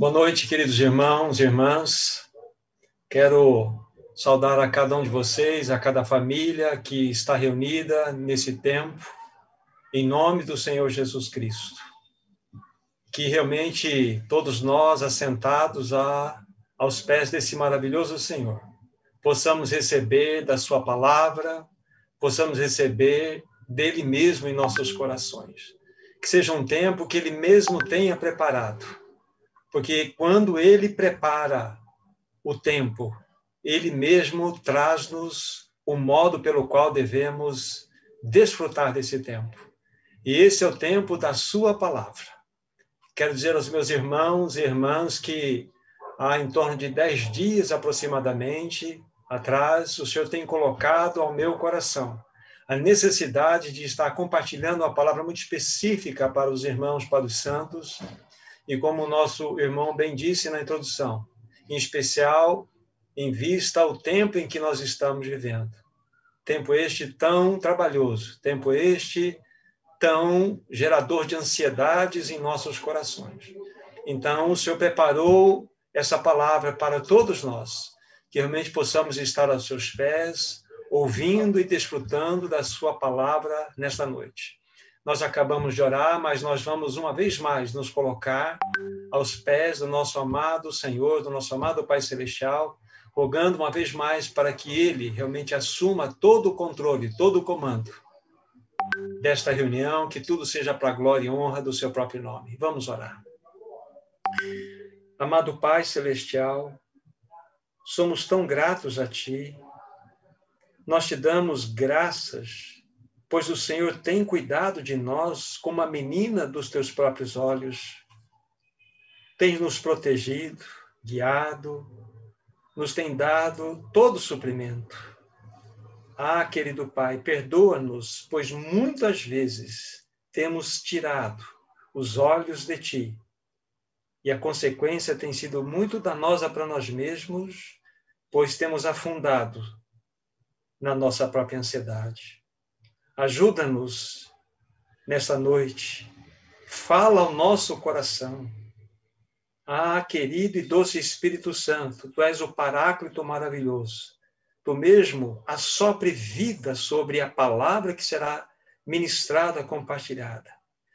Boa noite, queridos irmãos e irmãs. Quero saudar a cada um de vocês, a cada família que está reunida nesse tempo, em nome do Senhor Jesus Cristo. Que realmente todos nós, assentados a, aos pés desse maravilhoso Senhor, possamos receber da Sua palavra, possamos receber dele mesmo em nossos corações. Que seja um tempo que Ele mesmo tenha preparado porque quando ele prepara o tempo, ele mesmo traz-nos o modo pelo qual devemos desfrutar desse tempo. E esse é o tempo da sua palavra. Quero dizer aos meus irmãos e irmãs que há em torno de dez dias aproximadamente atrás, o Senhor tem colocado ao meu coração a necessidade de estar compartilhando uma palavra muito específica para os irmãos, para os santos, e como o nosso irmão bem disse na introdução, em especial em vista ao tempo em que nós estamos vivendo. Tempo este tão trabalhoso, tempo este tão gerador de ansiedades em nossos corações. Então, o Senhor preparou essa palavra para todos nós, que realmente possamos estar aos seus pés, ouvindo e desfrutando da sua palavra nesta noite. Nós acabamos de orar, mas nós vamos uma vez mais nos colocar aos pés do nosso amado Senhor, do nosso amado Pai Celestial, rogando uma vez mais para que Ele realmente assuma todo o controle, todo o comando desta reunião, que tudo seja para a glória e honra do seu próprio nome. Vamos orar. Amado Pai Celestial, somos tão gratos a Ti, nós te damos graças pois o Senhor tem cuidado de nós como a menina dos teus próprios olhos. Tem nos protegido, guiado, nos tem dado todo o suprimento. Ah, querido Pai, perdoa-nos, pois muitas vezes temos tirado os olhos de Ti. E a consequência tem sido muito danosa para nós mesmos, pois temos afundado na nossa própria ansiedade. Ajuda-nos nessa noite. Fala ao nosso coração. Ah, querido e doce Espírito Santo, tu és o Paráclito maravilhoso. Tu mesmo assopre vida sobre a palavra que será ministrada, compartilhada.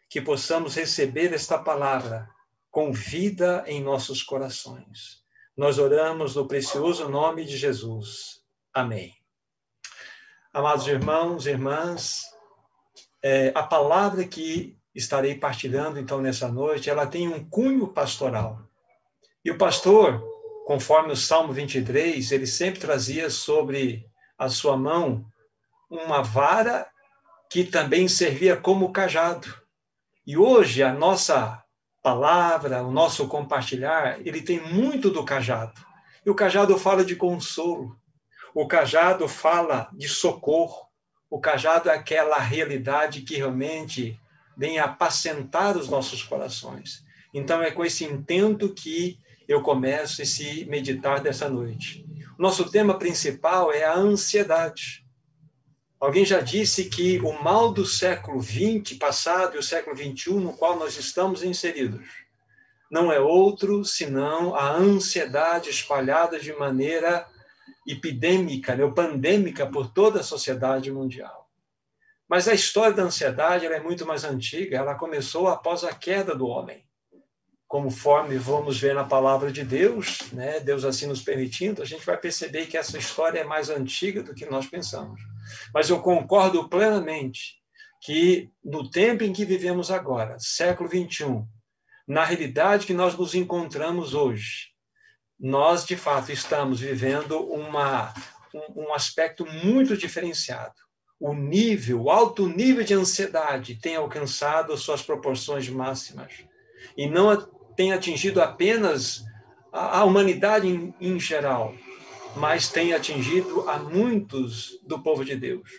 Que possamos receber esta palavra com vida em nossos corações. Nós oramos no precioso nome de Jesus. Amém. Amados irmãos e irmãs, é, a palavra que estarei partilhando então nessa noite, ela tem um cunho pastoral. E o pastor, conforme o Salmo 23, ele sempre trazia sobre a sua mão uma vara que também servia como cajado. E hoje a nossa palavra, o nosso compartilhar, ele tem muito do cajado. E o cajado fala de consolo, o cajado fala de socorro. O cajado é aquela realidade que realmente vem apacentar os nossos corações. Então é com esse intento que eu começo esse meditar dessa noite. Nosso tema principal é a ansiedade. Alguém já disse que o mal do século XX passado e o século XXI no qual nós estamos inseridos não é outro senão a ansiedade espalhada de maneira epidêmica, né, pandêmica por toda a sociedade mundial. Mas a história da ansiedade é muito mais antiga, ela começou após a queda do homem. Conforme vamos ver na palavra de Deus, né, Deus assim nos permitindo, a gente vai perceber que essa história é mais antiga do que nós pensamos. Mas eu concordo plenamente que no tempo em que vivemos agora, século 21, na realidade que nós nos encontramos hoje, nós, de fato, estamos vivendo uma, um, um aspecto muito diferenciado. O nível, o alto nível de ansiedade tem alcançado suas proporções máximas. E não tem atingido apenas a, a humanidade em, em geral, mas tem atingido a muitos do povo de Deus.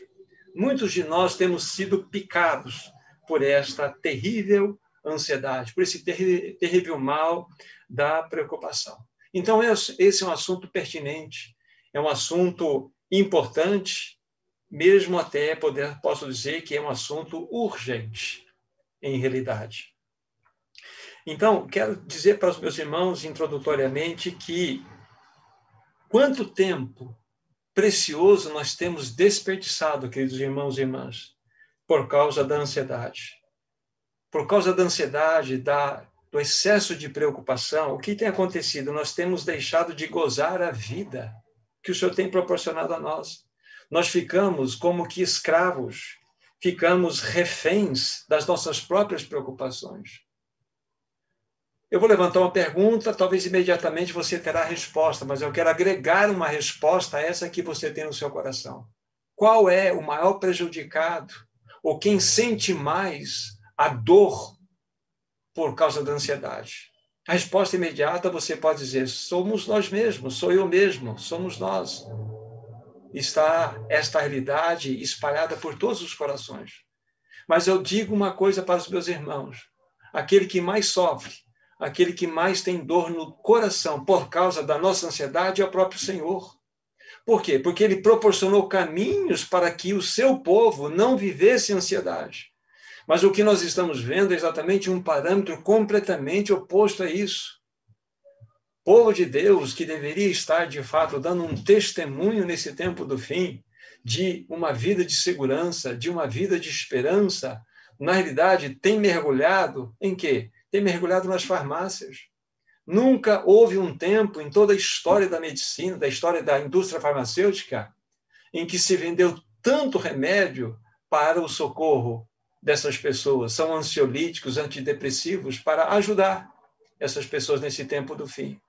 Muitos de nós temos sido picados por esta terrível ansiedade, por esse terrível mal da preocupação. Então, esse é um assunto pertinente, é um assunto importante, mesmo até poder, posso dizer que é um assunto urgente, em realidade. Então, quero dizer para os meus irmãos introdutoriamente que quanto tempo precioso nós temos desperdiçado, queridos irmãos e irmãs, por causa da ansiedade. Por causa da ansiedade, da, do excesso de preocupação, o que tem acontecido? Nós temos deixado de gozar a vida que o Senhor tem proporcionado a nós. Nós ficamos como que escravos, ficamos reféns das nossas próprias preocupações. Eu vou levantar uma pergunta, talvez imediatamente você terá a resposta, mas eu quero agregar uma resposta a essa que você tem no seu coração. Qual é o maior prejudicado, ou quem sente mais a dor por causa da ansiedade? A resposta imediata você pode dizer: somos nós mesmos, sou eu mesmo, somos nós. Está esta realidade espalhada por todos os corações. Mas eu digo uma coisa para os meus irmãos: aquele que mais sofre aquele que mais tem dor no coração por causa da nossa ansiedade é o próprio Senhor. Por quê? Porque ele proporcionou caminhos para que o seu povo não vivesse ansiedade. Mas o que nós estamos vendo é exatamente um parâmetro completamente oposto a isso. Povo de Deus que deveria estar, de fato, dando um testemunho nesse tempo do fim, de uma vida de segurança, de uma vida de esperança, na realidade tem mergulhado em quê? tem mergulhado nas farmácias. Nunca houve um tempo em toda a história da medicina, da história da indústria farmacêutica, em que se vendeu tanto remédio para o socorro dessas pessoas. São ansiolíticos, antidepressivos, para ajudar essas pessoas nesse tempo do fim,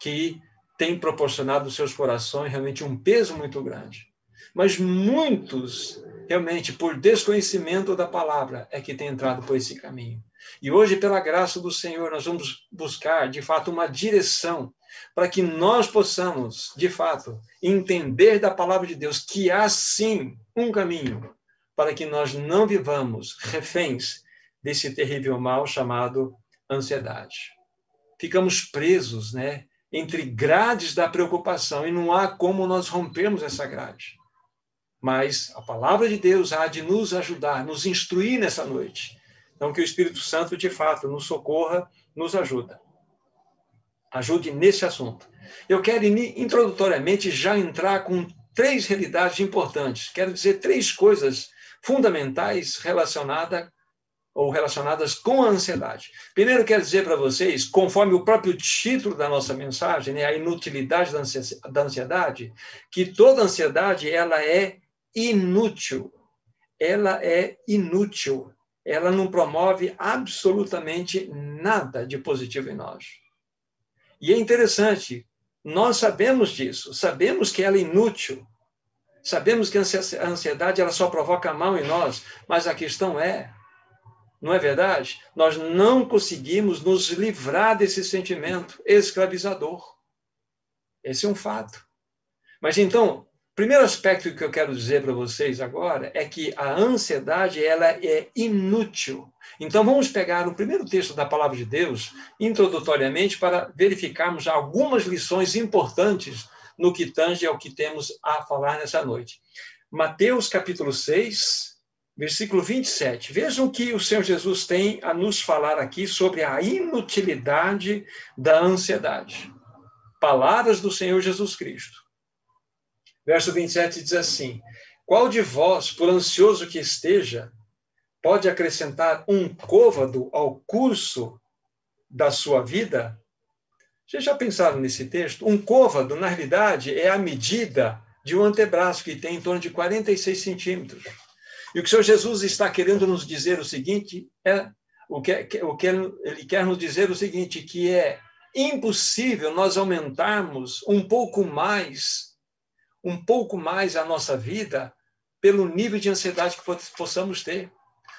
que tem proporcionado aos seus corações realmente um peso muito grande. Mas muitos, realmente, por desconhecimento da palavra, é que têm entrado por esse caminho. E hoje, pela graça do Senhor, nós vamos buscar, de fato, uma direção para que nós possamos, de fato, entender da palavra de Deus que há sim um caminho para que nós não vivamos reféns desse terrível mal chamado ansiedade. Ficamos presos, né, entre grades da preocupação e não há como nós rompermos essa grade. Mas a palavra de Deus há de nos ajudar, nos instruir nessa noite então, que o Espírito Santo, de fato, nos socorra, nos ajuda. Ajude nesse assunto. Eu quero, introdutoriamente, já entrar com três realidades importantes. Quero dizer três coisas fundamentais relacionadas ou relacionadas com a ansiedade. Primeiro, quero dizer para vocês, conforme o próprio título da nossa mensagem, né, a inutilidade da ansiedade, que toda ansiedade ela é inútil. Ela é inútil ela não promove absolutamente nada de positivo em nós. E é interessante, nós sabemos disso, sabemos que ela é inútil, sabemos que a ansiedade ela só provoca mal em nós, mas a questão é, não é verdade? Nós não conseguimos nos livrar desse sentimento escravizador. Esse é um fato. Mas então, primeiro aspecto que eu quero dizer para vocês agora é que a ansiedade ela é inútil. Então vamos pegar o primeiro texto da palavra de Deus, introdutoriamente, para verificarmos algumas lições importantes no que tange ao que temos a falar nessa noite. Mateus capítulo 6, versículo 27. Vejam que o Senhor Jesus tem a nos falar aqui sobre a inutilidade da ansiedade. Palavras do Senhor Jesus Cristo. Verso 27 diz assim: Qual de vós, por ansioso que esteja, pode acrescentar um côvado ao curso da sua vida? Vocês já pensaram nesse texto? Um côvado, na realidade, é a medida de um antebraço que tem em torno de 46 centímetros. E o que o Senhor Jesus está querendo nos dizer o seguinte é o que, o que ele quer nos dizer o seguinte, que é impossível nós aumentarmos um pouco mais um pouco mais a nossa vida pelo nível de ansiedade que possamos ter.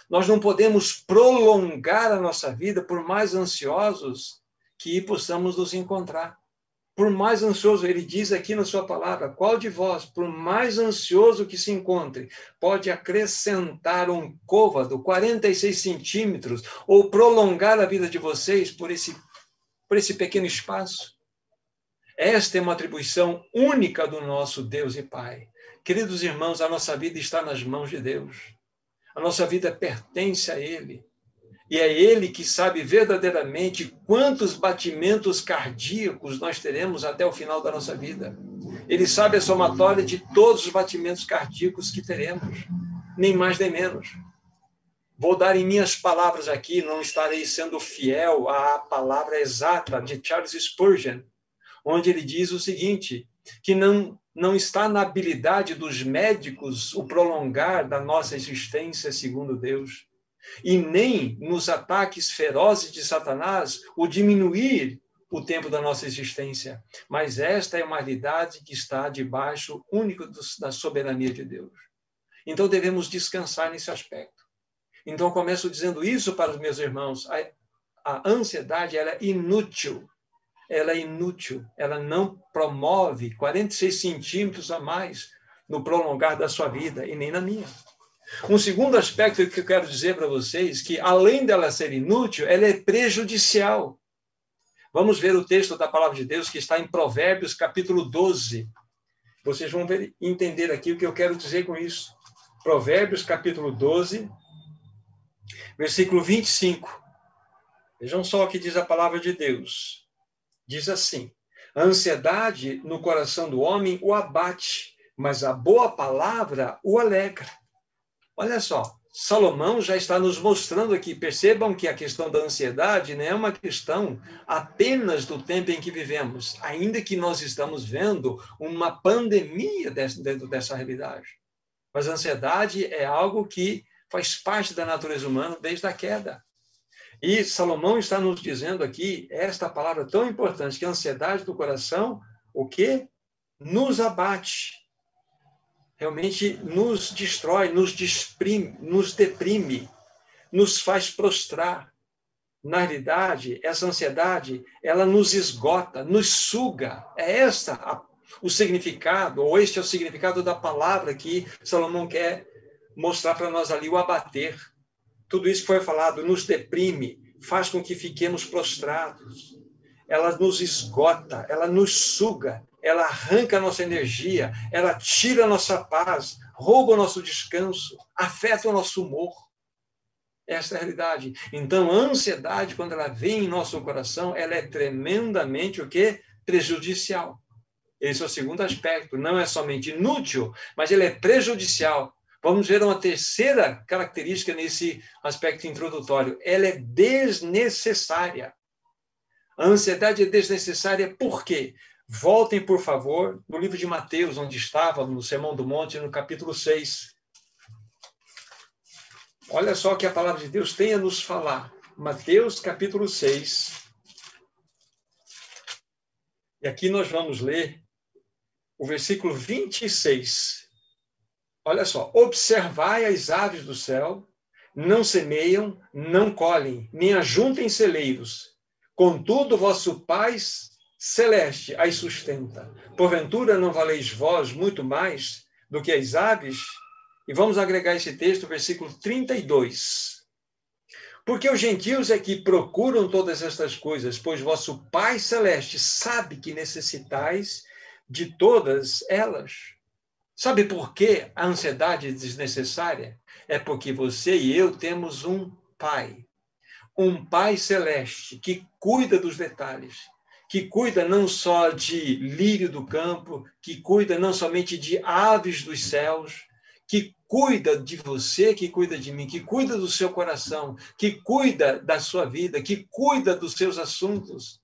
Nós não podemos prolongar a nossa vida por mais ansiosos que possamos nos encontrar. Por mais ansioso, ele diz aqui na sua palavra, qual de vós, por mais ansioso que se encontre, pode acrescentar um côvado, 46 centímetros, ou prolongar a vida de vocês por esse, por esse pequeno espaço? Esta é uma atribuição única do nosso Deus e Pai. Queridos irmãos, a nossa vida está nas mãos de Deus. A nossa vida pertence a Ele. E é Ele que sabe verdadeiramente quantos batimentos cardíacos nós teremos até o final da nossa vida. Ele sabe a somatória de todos os batimentos cardíacos que teremos, nem mais nem menos. Vou dar em minhas palavras aqui, não estarei sendo fiel à palavra exata de Charles Spurgeon, onde ele diz o seguinte: que não, não está na habilidade dos médicos o prolongar da nossa existência segundo Deus, e nem nos ataques ferozes de Satanás o diminuir o tempo da nossa existência. Mas esta é uma realidade que está debaixo único da soberania de Deus. Então devemos descansar nesse aspecto. Então começo dizendo isso para os meus irmãos. A, a ansiedade ela é inútil. Ela é inútil. Ela não promove 46 centímetros a mais no prolongar da sua vida e nem na minha. Um segundo aspecto que eu quero dizer para vocês que além dela ser inútil, ela é prejudicial. Vamos ver o texto da palavra de Deus que está em Provérbios, capítulo 12. Vocês vão ver, entender aqui o que eu quero dizer com isso. Provérbios, capítulo 12, versículo 25. Vejam só o que diz a palavra de Deus. Diz assim: A ansiedade no coração do homem o abate, mas a boa palavra o alegra. Olha só, Salomão já está nos mostrando aqui. Percebam que a questão da ansiedade não é uma questão apenas do tempo em que vivemos, ainda que nós estamos vendo uma pandemia dentro dessa realidade. Mas a ansiedade é algo que faz parte da natureza humana desde a queda. E Salomão está nos dizendo aqui esta palavra tão importante, que a ansiedade do coração, o que? Nos abate realmente nos destrói, nos desprime, nos deprime, nos faz prostrar. Na realidade, essa ansiedade, ela nos esgota, nos suga. É essa a, o significado, ou este é o significado da palavra que Salomão quer mostrar para nós ali, o abater. Tudo isso que foi falado nos deprime, faz com que fiquemos prostrados. Ela nos esgota, ela nos suga, ela arranca a nossa energia, ela tira a nossa paz, rouba o nosso descanso, afeta o nosso humor. Essa é a realidade. Então, a ansiedade, quando ela vem em nosso coração, ela é tremendamente o quê? Prejudicial. Esse é o segundo aspecto. Não é somente inútil, mas ele é prejudicial. Vamos ver uma terceira característica nesse aspecto introdutório. Ela é desnecessária. A ansiedade é desnecessária por quê? Voltem, por favor, no livro de Mateus, onde estava, no Sermão do Monte, no capítulo 6. Olha só o que a palavra de Deus tem a nos falar. Mateus, capítulo 6. E aqui nós vamos ler o versículo 26. Olha só: Observai as aves do céu, não semeiam, não colhem, nem ajuntem celeiros. Contudo, vosso Pai celeste as sustenta. Porventura não valeis vós muito mais do que as aves? E vamos agregar esse texto, versículo 32. Porque os gentios é que procuram todas estas coisas, pois vosso Pai celeste sabe que necessitais de todas elas. Sabe por que a ansiedade é desnecessária? É porque você e eu temos um Pai, um Pai celeste que cuida dos detalhes, que cuida não só de lírio do campo, que cuida não somente de aves dos céus, que cuida de você, que cuida de mim, que cuida do seu coração, que cuida da sua vida, que cuida dos seus assuntos.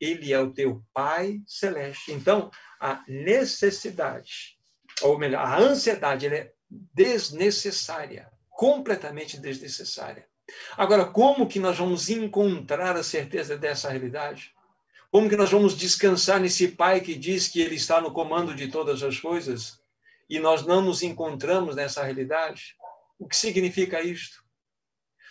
Ele é o teu Pai celeste. Então, a necessidade, ou melhor, a ansiedade, é desnecessária, completamente desnecessária. Agora, como que nós vamos encontrar a certeza dessa realidade? Como que nós vamos descansar nesse Pai que diz que Ele está no comando de todas as coisas e nós não nos encontramos nessa realidade? O que significa isto?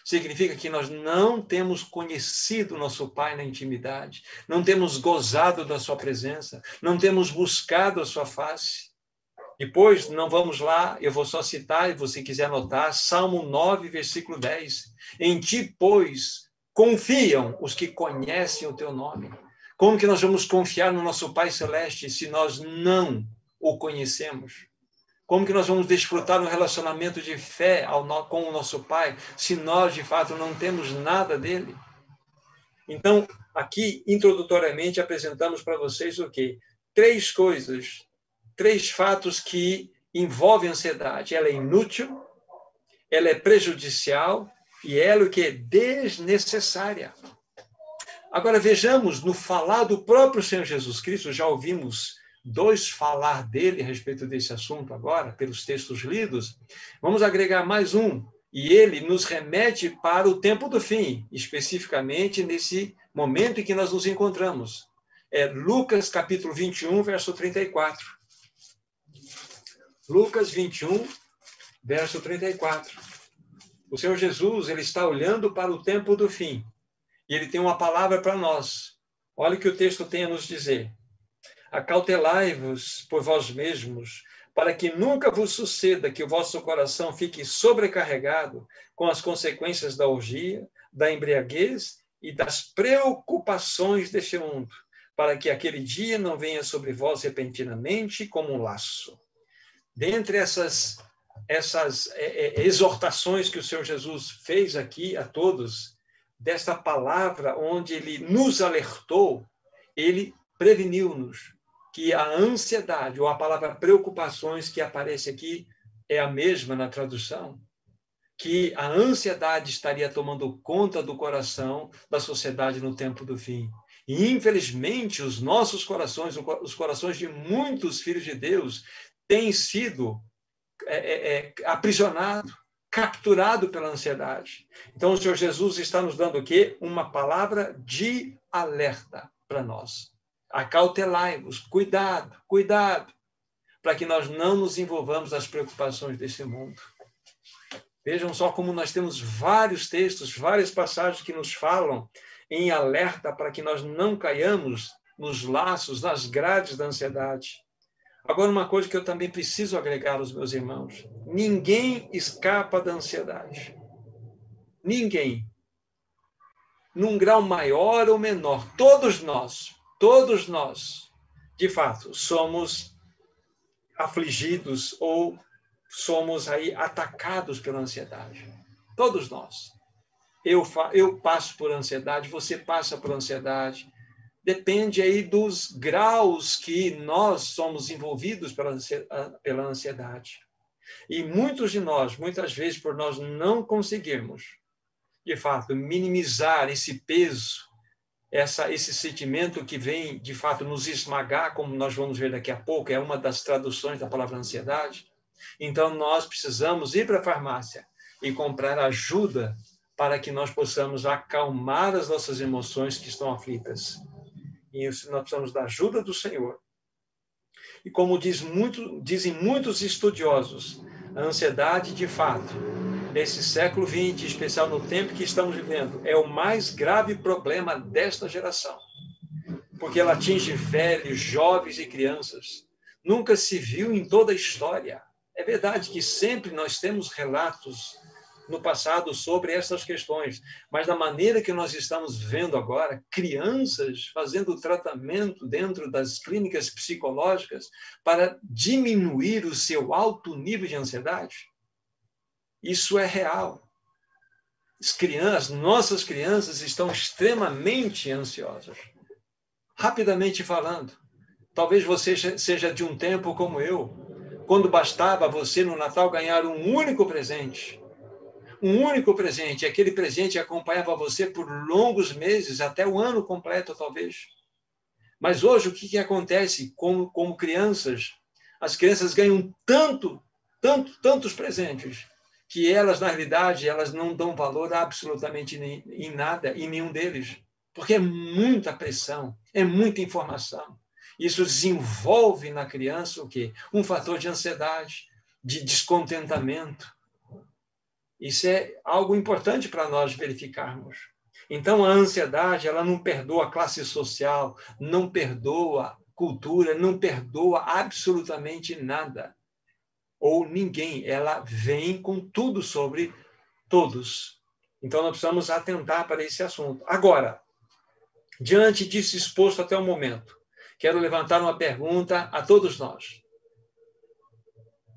Significa que nós não temos conhecido nosso Pai na intimidade, não temos gozado da Sua presença, não temos buscado a Sua face. Depois, não vamos lá, eu vou só citar, e você quiser anotar, Salmo 9, versículo 10. Em ti, pois, confiam os que conhecem o teu nome. Como que nós vamos confiar no nosso Pai Celeste se nós não o conhecemos? Como que nós vamos desfrutar um relacionamento de fé com o nosso Pai se nós, de fato, não temos nada dele? Então, aqui, introdutoriamente, apresentamos para vocês o quê? Três coisas, três fatos que envolvem a ansiedade. Ela é inútil, ela é prejudicial e ela o que é desnecessária. Agora vejamos no falar do próprio Senhor Jesus Cristo, já ouvimos dois falar dele a respeito desse assunto agora, pelos textos lidos. Vamos agregar mais um, e ele nos remete para o tempo do fim, especificamente nesse momento em que nós nos encontramos. É Lucas capítulo 21, verso 34. Lucas 21, verso 34. O Senhor Jesus, ele está olhando para o tempo do fim. E ele tem uma palavra para nós. Olha o que o texto tem a nos dizer. Acautelai-vos por vós mesmos, para que nunca vos suceda que o vosso coração fique sobrecarregado com as consequências da orgia, da embriaguez e das preocupações deste mundo, para que aquele dia não venha sobre vós repentinamente como um laço. Dentre essas, essas é, é, exortações que o Senhor Jesus fez aqui a todos, desta palavra onde ele nos alertou, ele preveniu-nos que a ansiedade, ou a palavra preocupações que aparece aqui, é a mesma na tradução, que a ansiedade estaria tomando conta do coração da sociedade no tempo do fim. E, infelizmente, os nossos corações, os corações de muitos filhos de Deus, têm sido é, é, é capturados pela ansiedade. Então, o Senhor Jesus está nos dando o quê? Uma palavra de alerta para nós acautelai-vos, cuidado, cuidado, para que nós não nos envolvamos nas preocupações desse mundo. Vejam só como nós temos vários textos, várias passagens que nos falam em alerta para que nós não caiamos nos laços, nas grades da ansiedade. Agora, uma coisa que eu também preciso agregar aos meus irmãos: ninguém escapa da ansiedade. Ninguém. Num grau maior ou menor, todos nós todos nós, de fato, somos afligidos ou somos aí atacados pela ansiedade. Todos nós. Eu, eu passo por ansiedade, você passa por ansiedade. Depende aí dos graus que nós somos envolvidos pela ansiedade. E muitos de nós, muitas vezes, por nós não conseguirmos, de fato, minimizar esse peso essa, esse sentimento que vem, de fato, nos esmagar, como nós vamos ver daqui a pouco, é uma das traduções da palavra ansiedade. Então, nós precisamos ir para a farmácia e comprar ajuda para que nós possamos acalmar as nossas emoções que estão aflitas. E nós precisamos da ajuda do Senhor. E como diz muito, dizem muitos estudiosos, a ansiedade, de fato, nesse século XX, especial no tempo que estamos vivendo, é o mais grave problema desta geração. Porque ela atinge velhos, jovens e crianças. Nunca se viu em toda a história. É verdade que sempre nós temos relatos no passado sobre essas questões, mas da maneira que nós estamos vendo agora, crianças fazendo tratamento dentro das clínicas psicológicas para diminuir o seu alto nível de ansiedade, isso é real. As crianças, nossas crianças estão extremamente ansiosas. Rapidamente falando, talvez você seja de um tempo como eu, quando bastava você no Natal ganhar um único presente. Um único presente, aquele presente acompanhava você por longos meses, até o ano completo, talvez. Mas hoje, o que, que acontece com, com crianças? As crianças ganham tanto, tanto, tantos presentes, que elas, na realidade, elas não dão valor absolutamente em nada, em nenhum deles, porque é muita pressão, é muita informação. Isso desenvolve na criança o quê? Um fator de ansiedade, de descontentamento. Isso é algo importante para nós verificarmos. Então, a ansiedade, ela não perdoa classe social, não perdoa cultura, não perdoa absolutamente nada ou ninguém, ela vem com tudo sobre todos. Então, nós precisamos atentar para esse assunto. Agora, diante disso exposto até o momento, quero levantar uma pergunta a todos nós.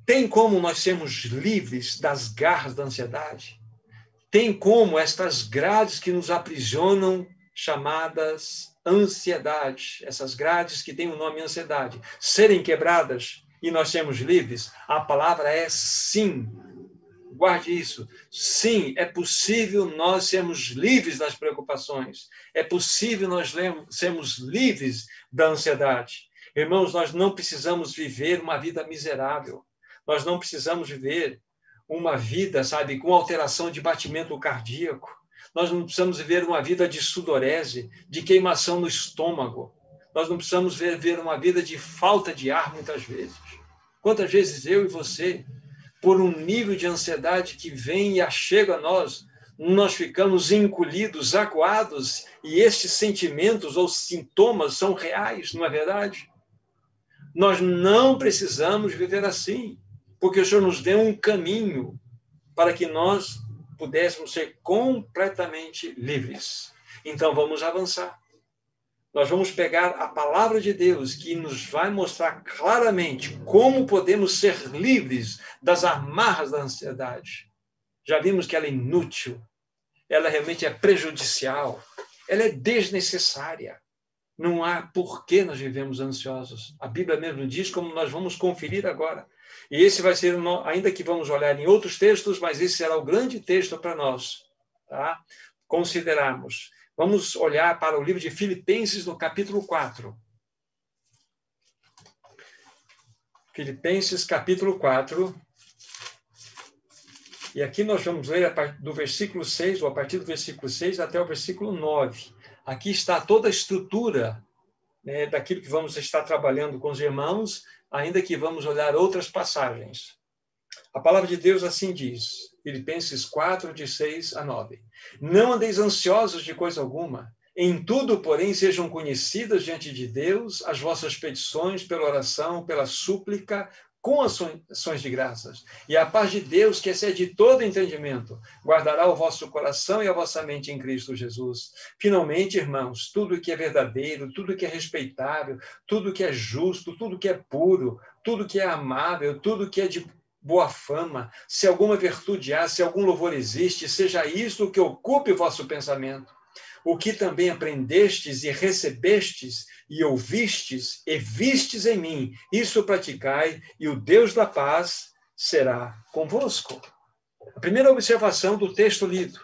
Tem como nós sermos livres das garras da ansiedade? Tem como estas grades que nos aprisionam, chamadas ansiedade, essas grades que têm o nome ansiedade, serem quebradas e nós sermos livres? A palavra é sim. Guarde isso. Sim, é possível nós sermos livres das preocupações. É possível nós sermos livres da ansiedade. Irmãos, nós não precisamos viver uma vida miserável. Nós não precisamos viver uma vida, sabe, com alteração de batimento cardíaco. Nós não precisamos viver uma vida de sudorese, de queimação no estômago. Nós não precisamos viver uma vida de falta de ar muitas vezes. Quantas vezes eu e você, por um nível de ansiedade que vem e achega a nós, nós ficamos encolhidos, acuados, e estes sentimentos ou sintomas são reais, não é verdade? Nós não precisamos viver assim porque o Senhor nos deu um caminho para que nós pudéssemos ser completamente livres. Então vamos avançar. Nós vamos pegar a palavra de Deus que nos vai mostrar claramente como podemos ser livres das amarras da ansiedade. Já vimos que ela é inútil, ela realmente é prejudicial, ela é desnecessária. Não há por que nós vivemos ansiosos. A Bíblia mesmo diz, como nós vamos conferir agora. E esse vai ser, ainda que vamos olhar em outros textos, mas esse será o grande texto para nós, tá? Considerarmos. Vamos olhar para o livro de Filipenses, no capítulo 4. Filipenses, capítulo 4. E aqui nós vamos ler do versículo 6, ou a partir do versículo 6 até o versículo 9. Aqui está toda a estrutura né, daquilo que vamos estar trabalhando com os irmãos, ainda que vamos olhar outras passagens. A palavra de Deus assim diz, Filipenses 4, de 6 a 9. Não andeis ansiosos de coisa alguma, em tudo, porém, sejam conhecidas diante de Deus as vossas petições pela oração, pela súplica, com ações de graças. E a paz de Deus, que excede todo entendimento, guardará o vosso coração e a vossa mente em Cristo Jesus. Finalmente, irmãos, tudo que é verdadeiro, tudo que é respeitável, tudo que é justo, tudo que é puro, tudo que é amável, tudo que é de boa fama, se alguma virtude há, se algum louvor existe, seja isto o que ocupe o vosso pensamento o que também aprendestes e recebestes e ouvistes e vistes em mim, isso praticai, e o Deus da paz será convosco. A primeira observação do texto lido,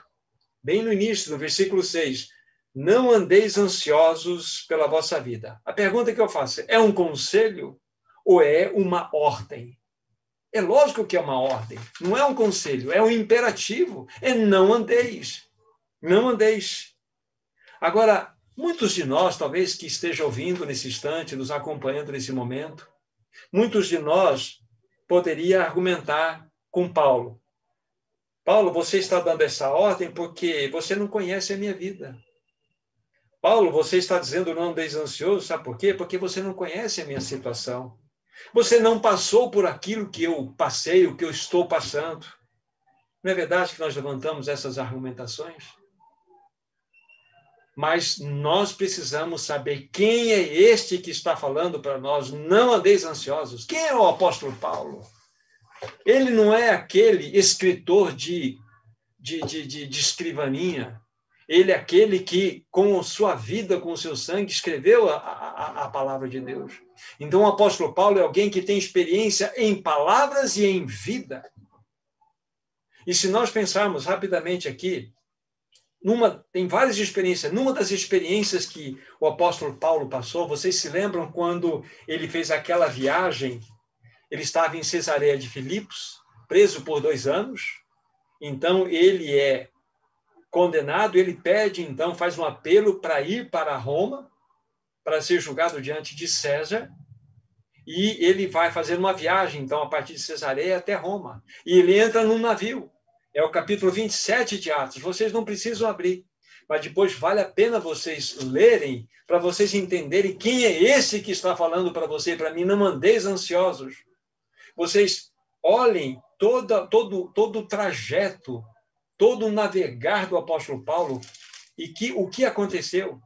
bem no início, no versículo 6, não andeis ansiosos pela vossa vida. A pergunta que eu faço é um conselho ou é uma ordem? É lógico que é uma ordem, não é um conselho, é um imperativo. É não andeis. Não andeis. Agora, muitos de nós, talvez que estejam ouvindo nesse instante, nos acompanhando nesse momento, muitos de nós poderia argumentar com Paulo. Paulo, você está dando essa ordem porque você não conhece a minha vida. Paulo, você está dizendo não andeis sabe por quê? Porque você não conhece a minha situação. Você não passou por aquilo que eu passei, o que eu estou passando. Não é verdade que nós levantamos essas argumentações? Mas nós precisamos saber quem é este que está falando para nós. Não andeis ansiosos. Quem é o apóstolo Paulo? Ele não é aquele escritor de, de, de, de, de escrivaninha. Ele é aquele que, com sua vida, com seu sangue, escreveu a, a, a palavra de Deus. Então, o apóstolo Paulo é alguém que tem experiência em palavras e em vida. E se nós pensarmos rapidamente aqui, numa tem várias experiências. Numa das experiências que o apóstolo Paulo passou, vocês se lembram quando ele fez aquela viagem? Ele estava em Cesareia de Filipos, preso por dois anos. Então ele é condenado. Ele pede então faz um apelo para ir para Roma para ser julgado diante de César. E ele vai fazer uma viagem, então, a partir de Cesareia até Roma. E ele entra num navio. É o capítulo 27 de Atos. Vocês não precisam abrir, mas depois vale a pena vocês lerem para vocês entenderem quem é esse que está falando para você e para mim. Não andeis ansiosos. Vocês olhem toda, todo, todo o trajeto, todo o navegar do apóstolo Paulo e que o que aconteceu.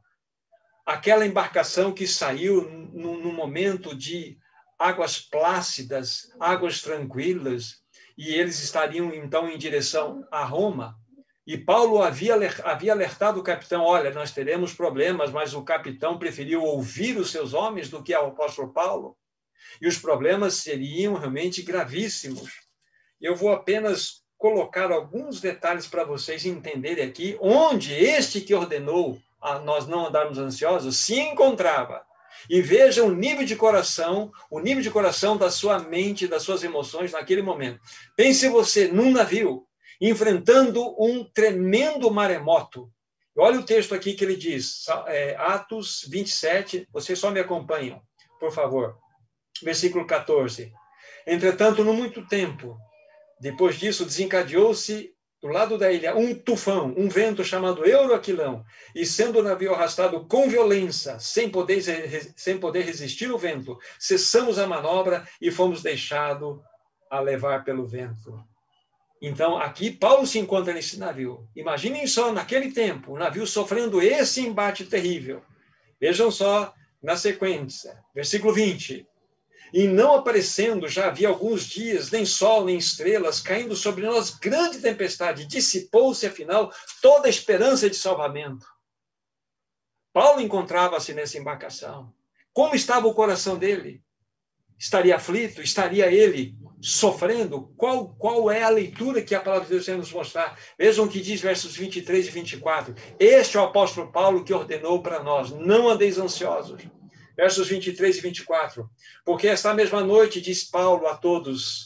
Aquela embarcação que saiu no, no momento de águas plácidas, águas tranquilas, e eles estariam então em direção a Roma. E Paulo havia, havia alertado o capitão: olha, nós teremos problemas, mas o capitão preferiu ouvir os seus homens do que o apóstolo Paulo. E os problemas seriam realmente gravíssimos. Eu vou apenas colocar alguns detalhes para vocês entenderem aqui onde este que ordenou a nós não andarmos ansiosos se encontrava. E veja o nível de coração, o nível de coração da sua mente, das suas emoções naquele momento. Pense você num navio, enfrentando um tremendo maremoto. Olha o texto aqui que ele diz, é, Atos 27, vocês só me acompanham, por favor. Versículo 14. Entretanto, no muito tempo, depois disso, desencadeou-se do lado da ilha um tufão, um vento chamado Euroaquilão, e sendo o navio arrastado com violência, sem poder, sem poder resistir o vento, cessamos a manobra e fomos deixados a levar pelo vento. Então, aqui Paulo se encontra nesse navio. Imaginem só, naquele tempo, o navio sofrendo esse embate terrível. Vejam só na sequência, versículo 20 e não aparecendo já havia alguns dias, nem sol, nem estrelas, caindo sobre nós grande tempestade, dissipou-se, afinal, toda a esperança de salvamento. Paulo encontrava-se nessa embarcação. Como estava o coração dele? Estaria aflito? Estaria ele sofrendo? Qual, qual é a leitura que a palavra de Deus quer nos mostrar? Vejam o que diz versos 23 e 24. Este é o apóstolo Paulo que ordenou para nós: não andeis ansiosos versos 23 e 24. Porque esta mesma noite, diz Paulo a todos,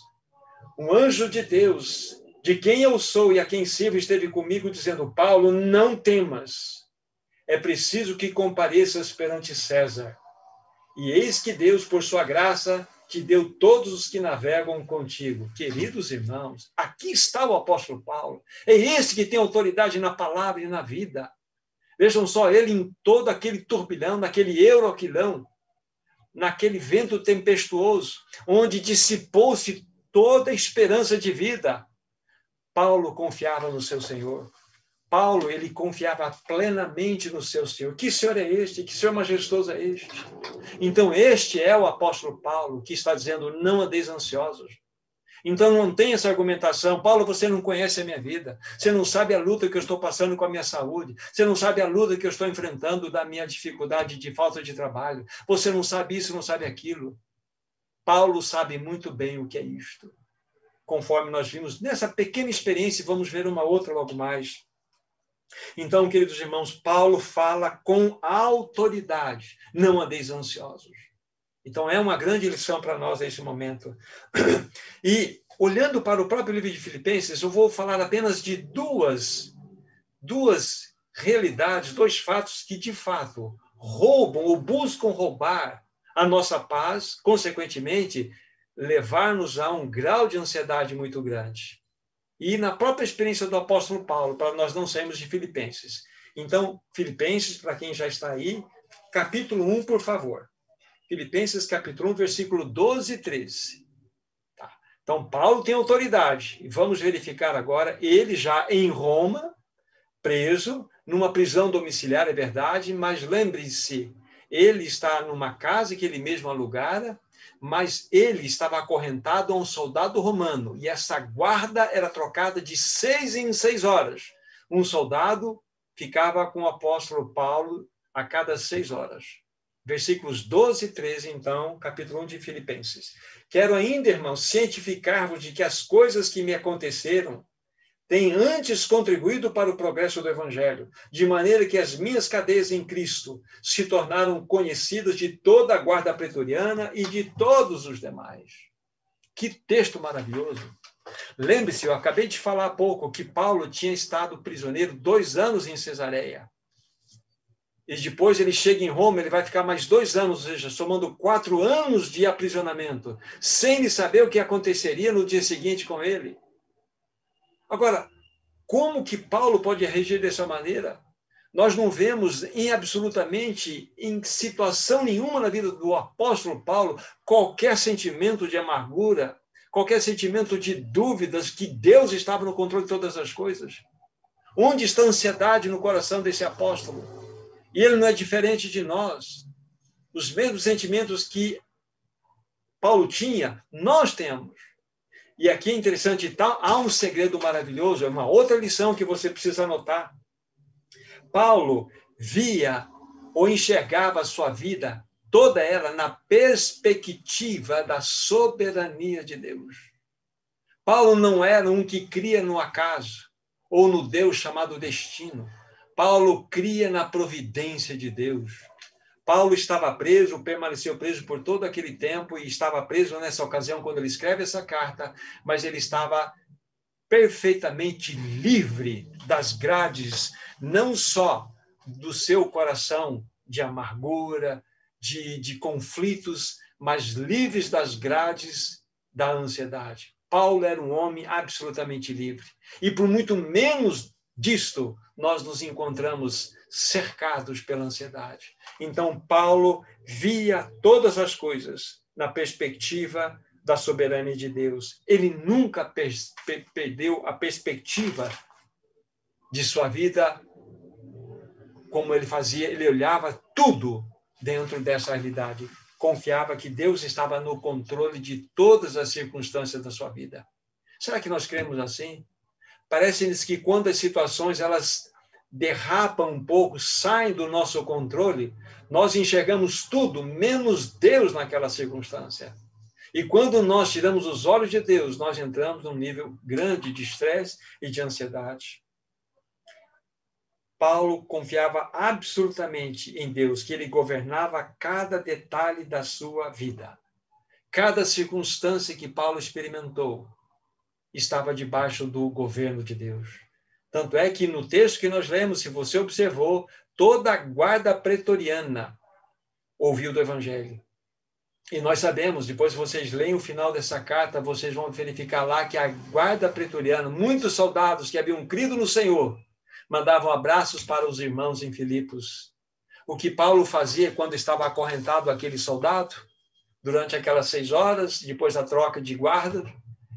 um anjo de Deus, de quem eu sou e a quem sirvo, esteve comigo, dizendo: Paulo, não temas, é preciso que compareças perante César. E eis que Deus, por sua graça, te deu todos os que navegam contigo. Queridos irmãos, aqui está o apóstolo Paulo. É esse que tem autoridade na palavra e na vida. Vejam só, ele em todo aquele turbilhão, naquele euroquilão, naquele vento tempestuoso, onde dissipou-se toda a esperança de vida. Paulo confiava no seu Senhor. Paulo, ele confiava plenamente no seu Senhor. Que Senhor é este? Que Senhor majestoso é este? Então, este é o apóstolo Paulo que está dizendo: não andeis ansiosos. Então não tem essa argumentação, Paulo, você não conhece a minha vida, você não sabe a luta que eu estou passando com a minha saúde, você não sabe a luta que eu estou enfrentando da minha dificuldade de falta de trabalho, você não sabe isso, não sabe aquilo. Paulo sabe muito bem o que é isto. Conforme nós vimos nessa pequena experiência, vamos ver uma outra logo mais. Então, queridos irmãos, Paulo fala com autoridade: não andeis ansiosos. Então, é uma grande lição para nós nesse momento. E, olhando para o próprio livro de Filipenses, eu vou falar apenas de duas, duas realidades, dois fatos que, de fato, roubam ou buscam roubar a nossa paz, consequentemente, levar-nos a um grau de ansiedade muito grande. E na própria experiência do apóstolo Paulo, para nós não sairmos de Filipenses. Então, Filipenses, para quem já está aí, capítulo 1, por favor. Filipenses capítulo 1, versículo 12 e 13. Tá. Então, Paulo tem autoridade. E vamos verificar agora, ele já em Roma, preso, numa prisão domiciliar, é verdade, mas lembre-se, ele está numa casa que ele mesmo alugara, mas ele estava acorrentado a um soldado romano, e essa guarda era trocada de seis em seis horas. Um soldado ficava com o apóstolo Paulo a cada seis horas versículos 12 e 13, então, capítulo 1 de Filipenses. Quero ainda, irmãos, cientificar-vos de que as coisas que me aconteceram têm antes contribuído para o progresso do Evangelho, de maneira que as minhas cadeias em Cristo se tornaram conhecidas de toda a guarda pretoriana e de todos os demais. Que texto maravilhoso! Lembre-se, eu acabei de falar há pouco que Paulo tinha estado prisioneiro dois anos em Cesareia e depois ele chega em Roma, ele vai ficar mais dois anos, ou seja, somando quatro anos de aprisionamento, sem ele saber o que aconteceria no dia seguinte com ele. Agora, como que Paulo pode reagir dessa maneira? Nós não vemos em absolutamente, em situação nenhuma na vida do apóstolo Paulo, qualquer sentimento de amargura, qualquer sentimento de dúvidas que Deus estava no controle de todas as coisas. Onde está a ansiedade no coração desse apóstolo? E ele não é diferente de nós. Os mesmos sentimentos que Paulo tinha, nós temos. E aqui é interessante, tá, há um segredo maravilhoso, é uma outra lição que você precisa anotar. Paulo via ou enxergava a sua vida, toda ela, na perspectiva da soberania de Deus. Paulo não era um que cria no acaso ou no Deus chamado destino. Paulo cria na providência de Deus. Paulo estava preso, permaneceu preso por todo aquele tempo e estava preso nessa ocasião quando ele escreve essa carta, mas ele estava perfeitamente livre das grades, não só do seu coração de amargura, de, de conflitos, mas livres das grades da ansiedade. Paulo era um homem absolutamente livre. E por muito menos disto, nós nos encontramos cercados pela ansiedade. Então, Paulo via todas as coisas na perspectiva da soberania de Deus. Ele nunca per perdeu a perspectiva de sua vida como ele fazia, ele olhava tudo dentro dessa realidade. Confiava que Deus estava no controle de todas as circunstâncias da sua vida. Será que nós cremos assim? Parece-nos que quando as situações elas derrapam um pouco, saem do nosso controle, nós enxergamos tudo menos Deus naquela circunstância. E quando nós tiramos os olhos de Deus, nós entramos num nível grande de estresse e de ansiedade. Paulo confiava absolutamente em Deus, que ele governava cada detalhe da sua vida. Cada circunstância que Paulo experimentou estava debaixo do governo de Deus. Tanto é que no texto que nós lemos, se você observou, toda a guarda pretoriana ouviu do evangelho. E nós sabemos, depois vocês leem o final dessa carta, vocês vão verificar lá que a guarda pretoriana, muitos soldados que haviam crido no Senhor, mandavam abraços para os irmãos em Filipos. O que Paulo fazia quando estava acorrentado aquele soldado, durante aquelas seis horas, depois da troca de guarda,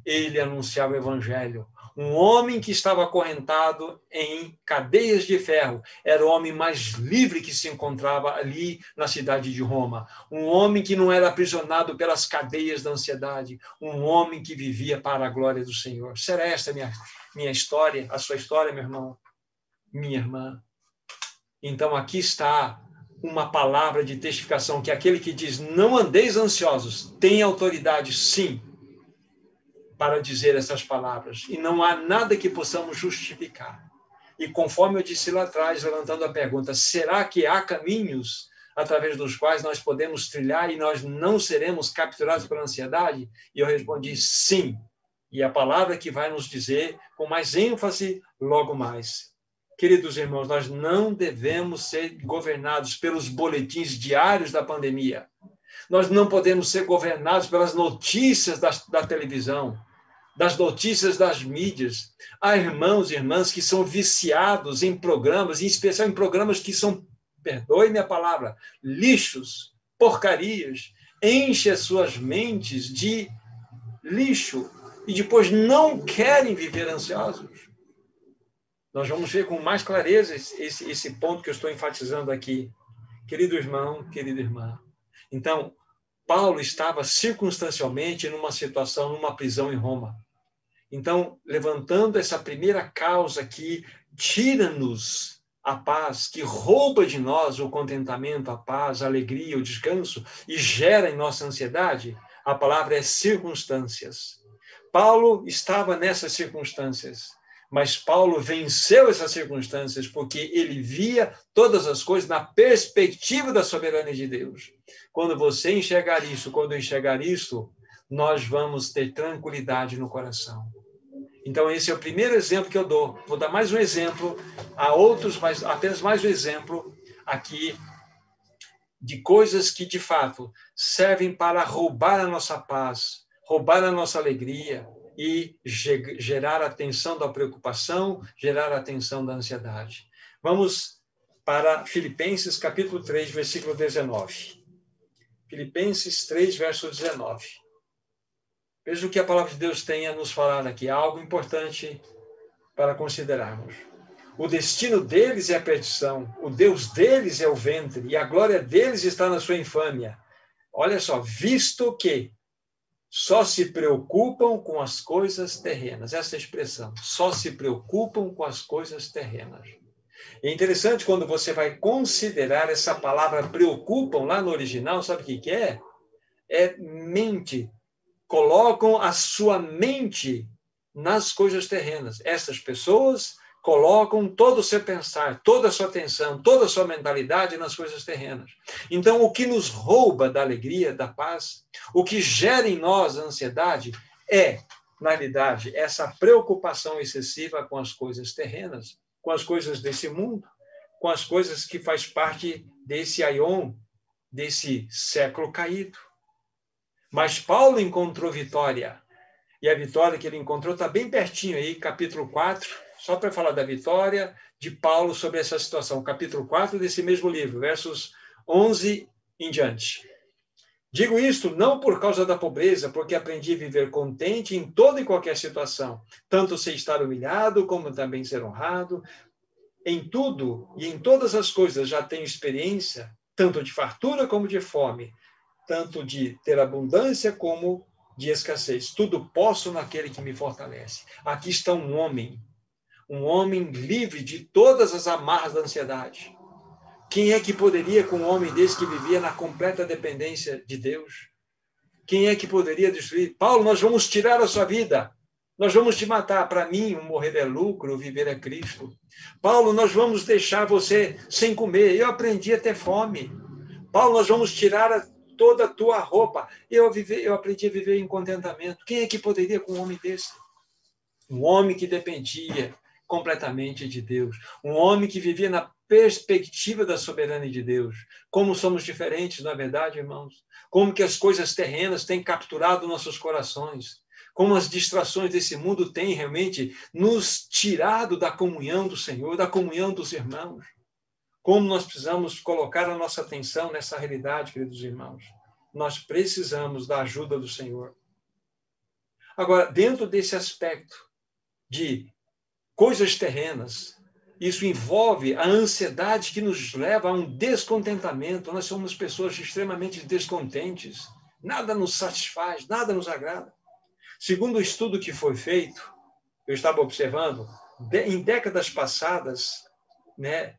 ele anunciava o evangelho. Um homem que estava acorrentado em cadeias de ferro era o homem mais livre que se encontrava ali na cidade de Roma. Um homem que não era aprisionado pelas cadeias da ansiedade. Um homem que vivia para a glória do Senhor. Será esta minha, minha história, a sua história, meu irmão? minha irmã. Então aqui está uma palavra de testificação que aquele que diz não andeis ansiosos tem autoridade sim para dizer essas palavras e não há nada que possamos justificar. E conforme eu disse lá atrás, levantando a pergunta, será que há caminhos através dos quais nós podemos trilhar e nós não seremos capturados pela ansiedade? E eu respondi sim. E a palavra que vai nos dizer com mais ênfase logo mais Queridos irmãos, nós não devemos ser governados pelos boletins diários da pandemia. Nós não podemos ser governados pelas notícias da, da televisão, das notícias das mídias. Há irmãos e irmãs que são viciados em programas, em especial em programas que são, perdoe minha palavra, lixos, porcarias, enche as suas mentes de lixo e depois não querem viver ansiosos nós vamos ver com mais clareza esse, esse ponto que eu estou enfatizando aqui. Querido irmão, querida irmã. Então, Paulo estava circunstancialmente numa situação, numa prisão em Roma. Então, levantando essa primeira causa que tira-nos a paz, que rouba de nós o contentamento, a paz, a alegria, o descanso e gera em nossa ansiedade, a palavra é circunstâncias. Paulo estava nessas circunstâncias. Mas Paulo venceu essas circunstâncias porque ele via todas as coisas na perspectiva da soberania de Deus. Quando você enxergar isso, quando enxergar isso, nós vamos ter tranquilidade no coração. Então, esse é o primeiro exemplo que eu dou. Vou dar mais um exemplo, há outros, mas apenas mais um exemplo aqui de coisas que, de fato, servem para roubar a nossa paz, roubar a nossa alegria, e gerar a tensão da preocupação, gerar a tensão da ansiedade. Vamos para Filipenses capítulo 3, versículo 19. Filipenses 3, verso 19. Veja o que a palavra de Deus tem a nos falar aqui, algo importante para considerarmos. O destino deles é a perdição, o Deus deles é o ventre, e a glória deles está na sua infâmia. Olha só, visto que só se preocupam com as coisas terrenas. Essa expressão, só se preocupam com as coisas terrenas. É interessante quando você vai considerar essa palavra preocupam lá no original, sabe o que, que é? É mente. Colocam a sua mente nas coisas terrenas. Essas pessoas colocam todo o seu pensar, toda a sua atenção, toda a sua mentalidade nas coisas terrenas. Então, o que nos rouba da alegria, da paz, o que gera em nós a ansiedade é, na realidade, essa preocupação excessiva com as coisas terrenas, com as coisas desse mundo, com as coisas que faz parte desse aion, desse século caído. Mas Paulo encontrou vitória. E a vitória que ele encontrou está bem pertinho aí, capítulo 4, só para falar da vitória de Paulo sobre essa situação, capítulo 4 desse mesmo livro, versos 11 em diante. Digo isto não por causa da pobreza, porque aprendi a viver contente em toda e qualquer situação, tanto sem estar humilhado como também ser honrado. Em tudo e em todas as coisas já tenho experiência, tanto de fartura como de fome, tanto de ter abundância como de escassez. Tudo posso naquele que me fortalece. Aqui está um homem um homem livre de todas as amarras da ansiedade. Quem é que poderia, com um homem desse que vivia na completa dependência de Deus? Quem é que poderia destruir? Paulo, nós vamos tirar a sua vida. Nós vamos te matar. Para mim, o morrer é lucro, o viver é Cristo. Paulo, nós vamos deixar você sem comer. Eu aprendi a ter fome. Paulo, nós vamos tirar toda a tua roupa. Eu, vive, eu aprendi a viver em contentamento. Quem é que poderia com um homem desse? Um homem que dependia completamente de Deus. Um homem que vivia na perspectiva da soberania de Deus. Como somos diferentes, na verdade, irmãos. Como que as coisas terrenas têm capturado nossos corações. Como as distrações desse mundo têm realmente nos tirado da comunhão do Senhor, da comunhão dos irmãos. Como nós precisamos colocar a nossa atenção nessa realidade, queridos irmãos. Nós precisamos da ajuda do Senhor. Agora, dentro desse aspecto de coisas terrenas. Isso envolve a ansiedade que nos leva a um descontentamento. Nós somos pessoas extremamente descontentes. Nada nos satisfaz, nada nos agrada. Segundo o estudo que foi feito, eu estava observando, em décadas passadas, né,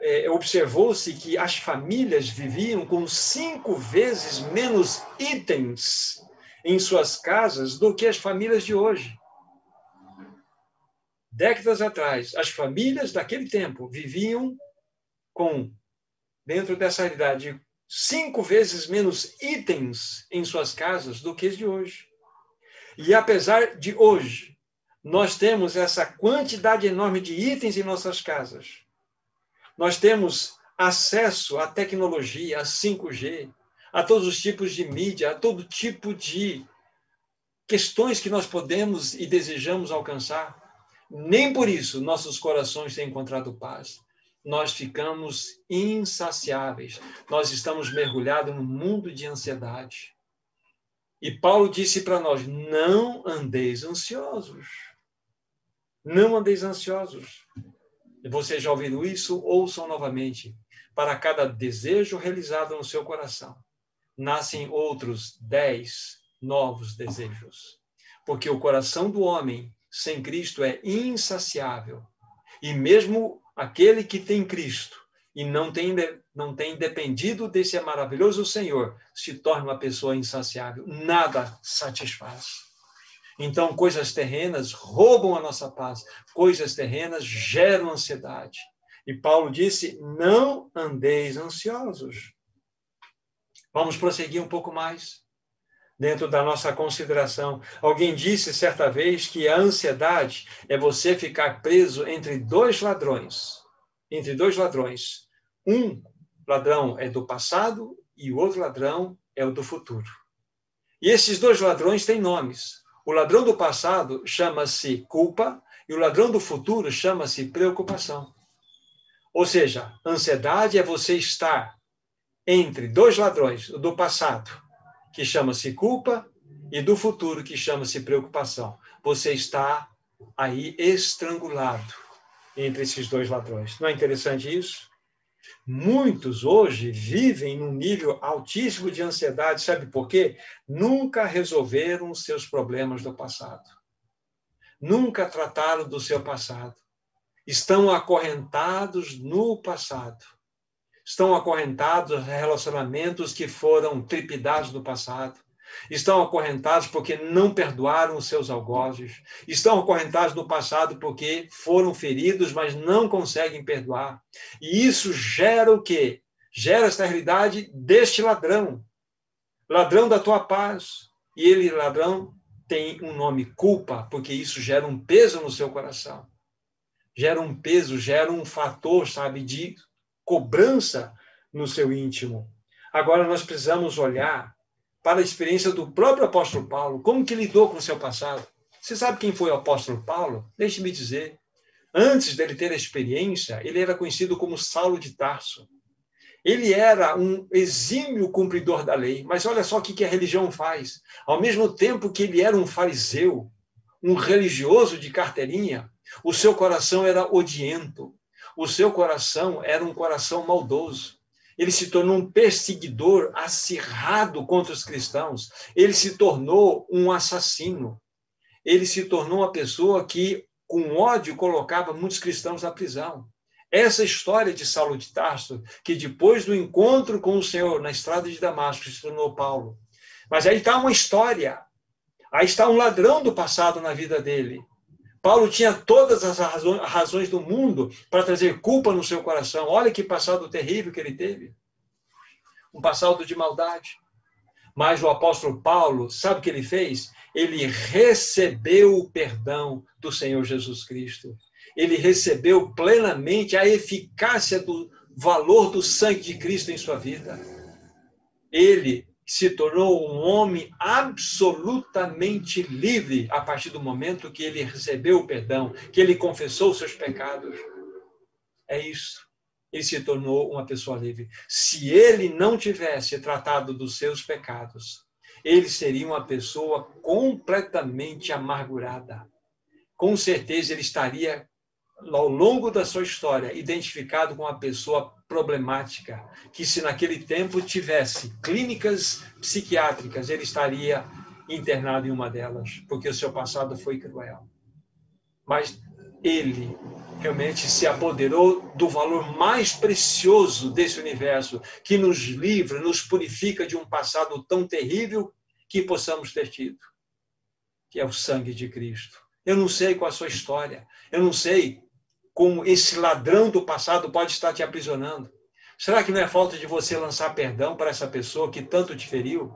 é, observou-se que as famílias viviam com cinco vezes menos itens em suas casas do que as famílias de hoje décadas atrás, as famílias daquele tempo viviam com, dentro dessa realidade, cinco vezes menos itens em suas casas do que as de hoje. E apesar de hoje nós temos essa quantidade enorme de itens em nossas casas, nós temos acesso à tecnologia, a 5G, a todos os tipos de mídia, a todo tipo de questões que nós podemos e desejamos alcançar nem por isso nossos corações têm encontrado paz. Nós ficamos insaciáveis. Nós estamos mergulhados num mundo de ansiedade. E Paulo disse para nós: não andeis ansiosos. Não andeis ansiosos. Você já ouviu isso? Ouçam novamente. Para cada desejo realizado no seu coração, nascem outros dez novos desejos. Porque o coração do homem sem Cristo é insaciável. E mesmo aquele que tem Cristo e não tem, não tem dependido desse maravilhoso Senhor, se torna uma pessoa insaciável. Nada satisfaz. Então, coisas terrenas roubam a nossa paz, coisas terrenas geram ansiedade. E Paulo disse: não andeis ansiosos. Vamos prosseguir um pouco mais dentro da nossa consideração. Alguém disse certa vez que a ansiedade é você ficar preso entre dois ladrões. Entre dois ladrões. Um ladrão é do passado e o outro ladrão é o do futuro. E esses dois ladrões têm nomes. O ladrão do passado chama-se culpa e o ladrão do futuro chama-se preocupação. Ou seja, ansiedade é você estar entre dois ladrões, o do passado que chama-se culpa, e do futuro, que chama-se preocupação. Você está aí estrangulado entre esses dois ladrões. Não é interessante isso? Muitos hoje vivem num nível altíssimo de ansiedade, sabe por quê? Nunca resolveram os seus problemas do passado. Nunca trataram do seu passado. Estão acorrentados no passado. Estão acorrentados a relacionamentos que foram tripidados no passado Estão acorrentados porque não perdoaram os seus algozes. Estão acorrentados no passado porque foram feridos, mas não conseguem perdoar. E isso gera o quê? Gera esta realidade deste ladrão. Ladrão da tua paz. E ele, ladrão, tem um nome culpa, porque isso gera um peso no seu coração. Gera um peso, gera um fator, sabe, de cobrança no seu íntimo. Agora nós precisamos olhar para a experiência do próprio apóstolo Paulo, como que lidou com o seu passado. Você sabe quem foi o apóstolo Paulo? Deixe-me dizer. Antes dele ter a experiência, ele era conhecido como Saulo de Tarso. Ele era um exímio cumpridor da lei, mas olha só o que a religião faz. Ao mesmo tempo que ele era um fariseu, um religioso de carteirinha, o seu coração era odiento, o seu coração era um coração maldoso ele se tornou um perseguidor acirrado contra os cristãos, ele se tornou um assassino, ele se tornou uma pessoa que, com ódio, colocava muitos cristãos na prisão. Essa história de Saulo de Tarso, que depois do encontro com o Senhor na estrada de Damasco se tornou Paulo. Mas aí está uma história, aí está um ladrão do passado na vida dele. Paulo tinha todas as razões do mundo para trazer culpa no seu coração. Olha que passado terrível que ele teve. Um passado de maldade. Mas o apóstolo Paulo, sabe o que ele fez? Ele recebeu o perdão do Senhor Jesus Cristo. Ele recebeu plenamente a eficácia do valor do sangue de Cristo em sua vida. Ele se tornou um homem absolutamente livre a partir do momento que ele recebeu o perdão, que ele confessou os seus pecados. É isso. Ele se tornou uma pessoa livre. Se ele não tivesse tratado dos seus pecados, ele seria uma pessoa completamente amargurada. Com certeza ele estaria ao longo da sua história, identificado com uma pessoa problemática, que se naquele tempo tivesse clínicas psiquiátricas, ele estaria internado em uma delas, porque o seu passado foi cruel. Mas ele realmente se apoderou do valor mais precioso desse universo, que nos livra, nos purifica de um passado tão terrível que possamos ter tido, que é o sangue de Cristo. Eu não sei qual a sua história, eu não sei como esse ladrão do passado pode estar te aprisionando? Será que não é falta de você lançar perdão para essa pessoa que tanto te feriu?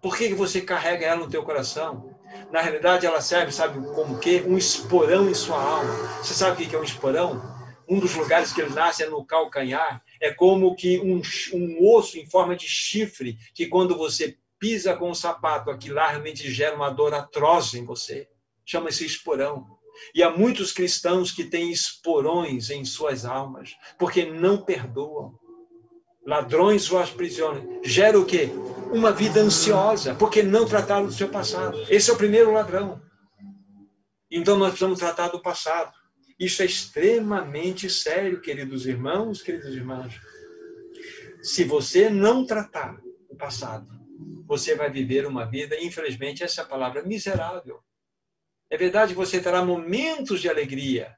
Por que você carrega ela no teu coração? Na realidade, ela serve, sabe como que? Um esporão em sua alma. Você sabe o que é um esporão? Um dos lugares que ele nasce é no calcanhar. É como que um, um osso em forma de chifre, que quando você pisa com o sapato, aquilo lá realmente gera uma dor atroz em você. Chama-se esporão. E há muitos cristãos que têm esporões em suas almas, porque não perdoam. Ladrões os aprisionam. Gera o quê? Uma vida ansiosa, porque não trataram do seu passado. Esse é o primeiro ladrão. Então nós precisamos tratar do passado. Isso é extremamente sério, queridos irmãos, queridas irmãs. Se você não tratar o passado, você vai viver uma vida, infelizmente, essa palavra, miserável. É verdade que você terá momentos de alegria,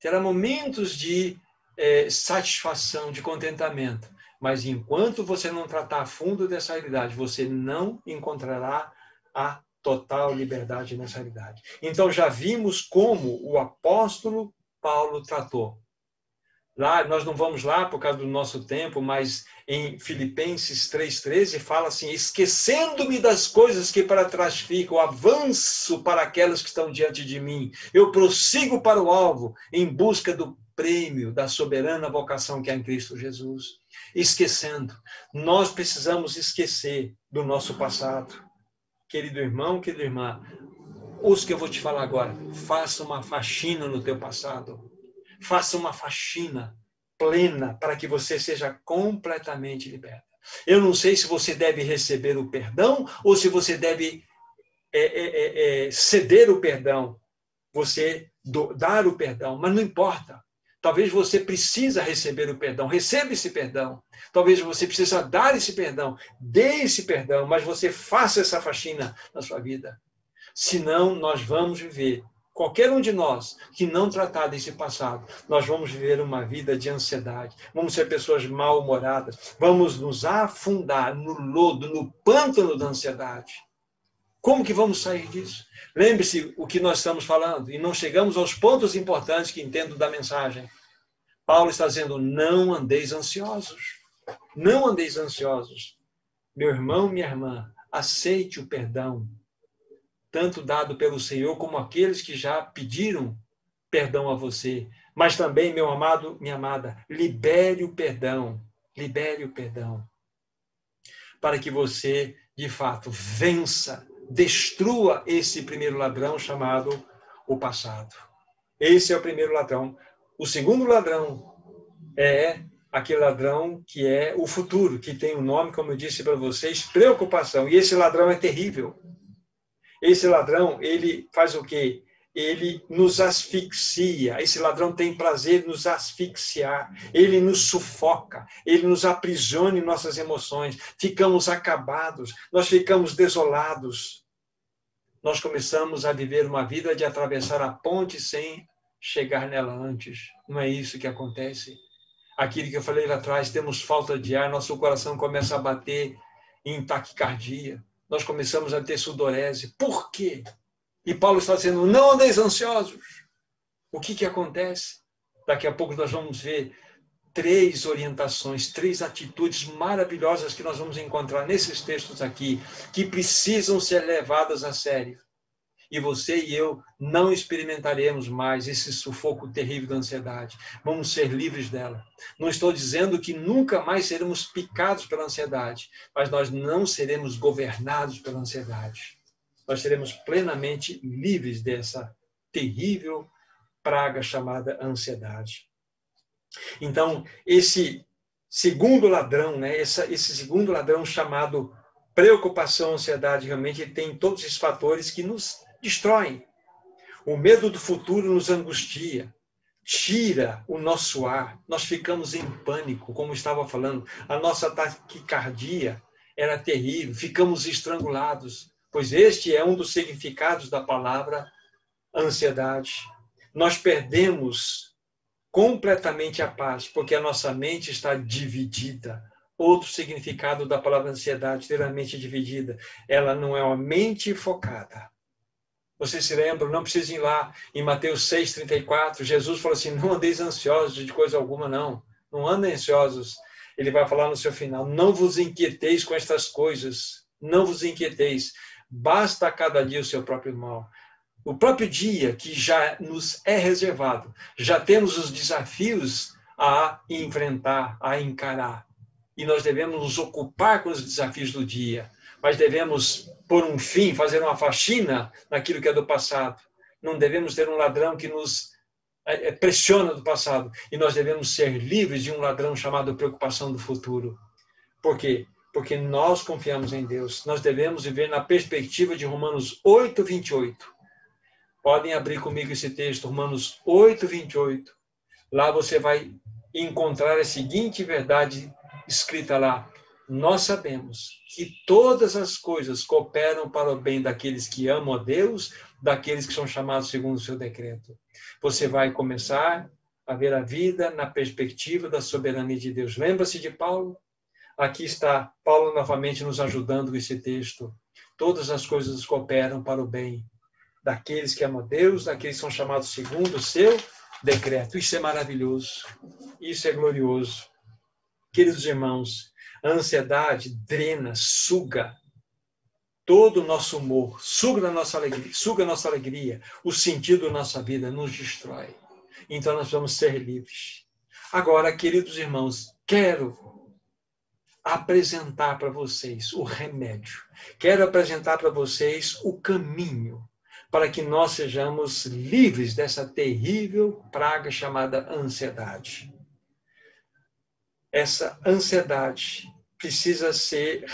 terá momentos de é, satisfação, de contentamento. Mas enquanto você não tratar a fundo dessa realidade, você não encontrará a total liberdade nessa realidade. Então já vimos como o apóstolo Paulo tratou Lá, nós não vamos lá por causa do nosso tempo, mas em Filipenses 3,13 fala assim: esquecendo-me das coisas que para trás ficam, avanço para aquelas que estão diante de mim. Eu prossigo para o alvo em busca do prêmio da soberana vocação que é em Cristo Jesus. Esquecendo. Nós precisamos esquecer do nosso passado. Querido irmão, querida irmã, os que eu vou te falar agora, faça uma faxina no teu passado faça uma faxina plena para que você seja completamente liberta. Eu não sei se você deve receber o perdão ou se você deve é, é, é, é ceder o perdão, você do, dar o perdão, mas não importa. Talvez você precisa receber o perdão, receba esse perdão. Talvez você precisa dar esse perdão, dê esse perdão, mas você faça essa faxina na sua vida. Senão, nós vamos viver, qualquer um de nós que não tratar desse passado, nós vamos viver uma vida de ansiedade, vamos ser pessoas mal-humoradas, vamos nos afundar no lodo, no pântano da ansiedade. Como que vamos sair disso? Lembre-se o que nós estamos falando e não chegamos aos pontos importantes que entendo da mensagem. Paulo está dizendo: não andeis ansiosos. Não andeis ansiosos. Meu irmão, minha irmã, aceite o perdão, tanto dado pelo Senhor como aqueles que já pediram perdão a você. Mas também, meu amado, minha amada, libere o perdão. Libere o perdão. Para que você, de fato, vença destrua esse primeiro ladrão chamado o passado. Esse é o primeiro ladrão. O segundo ladrão é aquele ladrão que é o futuro, que tem o um nome, como eu disse para vocês, preocupação. E esse ladrão é terrível. Esse ladrão, ele faz o quê? ele nos asfixia. Esse ladrão tem prazer em nos asfixiar. Ele nos sufoca, ele nos aprisiona em nossas emoções. Ficamos acabados, nós ficamos desolados. Nós começamos a viver uma vida de atravessar a ponte sem chegar nela antes. Não é isso que acontece. Aquilo que eu falei lá atrás, temos falta de ar, nosso coração começa a bater em taquicardia. Nós começamos a ter sudorese. Por quê? E Paulo está dizendo: não andeis ansiosos. O que, que acontece? Daqui a pouco nós vamos ver três orientações, três atitudes maravilhosas que nós vamos encontrar nesses textos aqui, que precisam ser levadas a sério. E você e eu não experimentaremos mais esse sufoco terrível da ansiedade. Vamos ser livres dela. Não estou dizendo que nunca mais seremos picados pela ansiedade, mas nós não seremos governados pela ansiedade nós seremos plenamente livres dessa terrível praga chamada ansiedade. Então, esse segundo ladrão, né, essa, esse segundo ladrão chamado preocupação, ansiedade, realmente tem todos esses fatores que nos destroem. O medo do futuro nos angustia, tira o nosso ar, nós ficamos em pânico, como estava falando, a nossa taquicardia era terrível, ficamos estrangulados, pois este é um dos significados da palavra ansiedade. Nós perdemos completamente a paz, porque a nossa mente está dividida. Outro significado da palavra ansiedade, ter a mente dividida, ela não é uma mente focada. Vocês se lembram, não precisem ir lá em Mateus 6,34, Jesus falou assim: não andeis ansiosos de coisa alguma, não. Não andem ansiosos. Ele vai falar no seu final: não vos inquieteis com estas coisas, não vos inquieteis, Basta a cada dia o seu próprio mal. O próprio dia que já nos é reservado, já temos os desafios a enfrentar, a encarar. E nós devemos nos ocupar com os desafios do dia, mas devemos por um fim fazer uma faxina naquilo que é do passado. Não devemos ter um ladrão que nos é, é, pressiona do passado e nós devemos ser livres de um ladrão chamado preocupação do futuro. Por quê? porque nós confiamos em Deus. Nós devemos viver na perspectiva de Romanos 8, 28. Podem abrir comigo esse texto, Romanos 8, 28. Lá você vai encontrar a seguinte verdade escrita lá. Nós sabemos que todas as coisas cooperam para o bem daqueles que amam a Deus, daqueles que são chamados segundo o seu decreto. Você vai começar a ver a vida na perspectiva da soberania de Deus. Lembra-se de Paulo? Aqui está Paulo novamente nos ajudando com esse texto. Todas as coisas cooperam para o bem daqueles que amam a Deus, daqueles que são chamados segundo o seu decreto. Isso é maravilhoso. Isso é glorioso. Queridos irmãos, a ansiedade drena, suga todo o nosso humor, suga a nossa alegria, suga a nossa alegria, o sentido da nossa vida, nos destrói. Então nós vamos ser livres. Agora, queridos irmãos, quero apresentar para vocês o remédio. Quero apresentar para vocês o caminho para que nós sejamos livres dessa terrível praga chamada ansiedade. Essa ansiedade precisa ser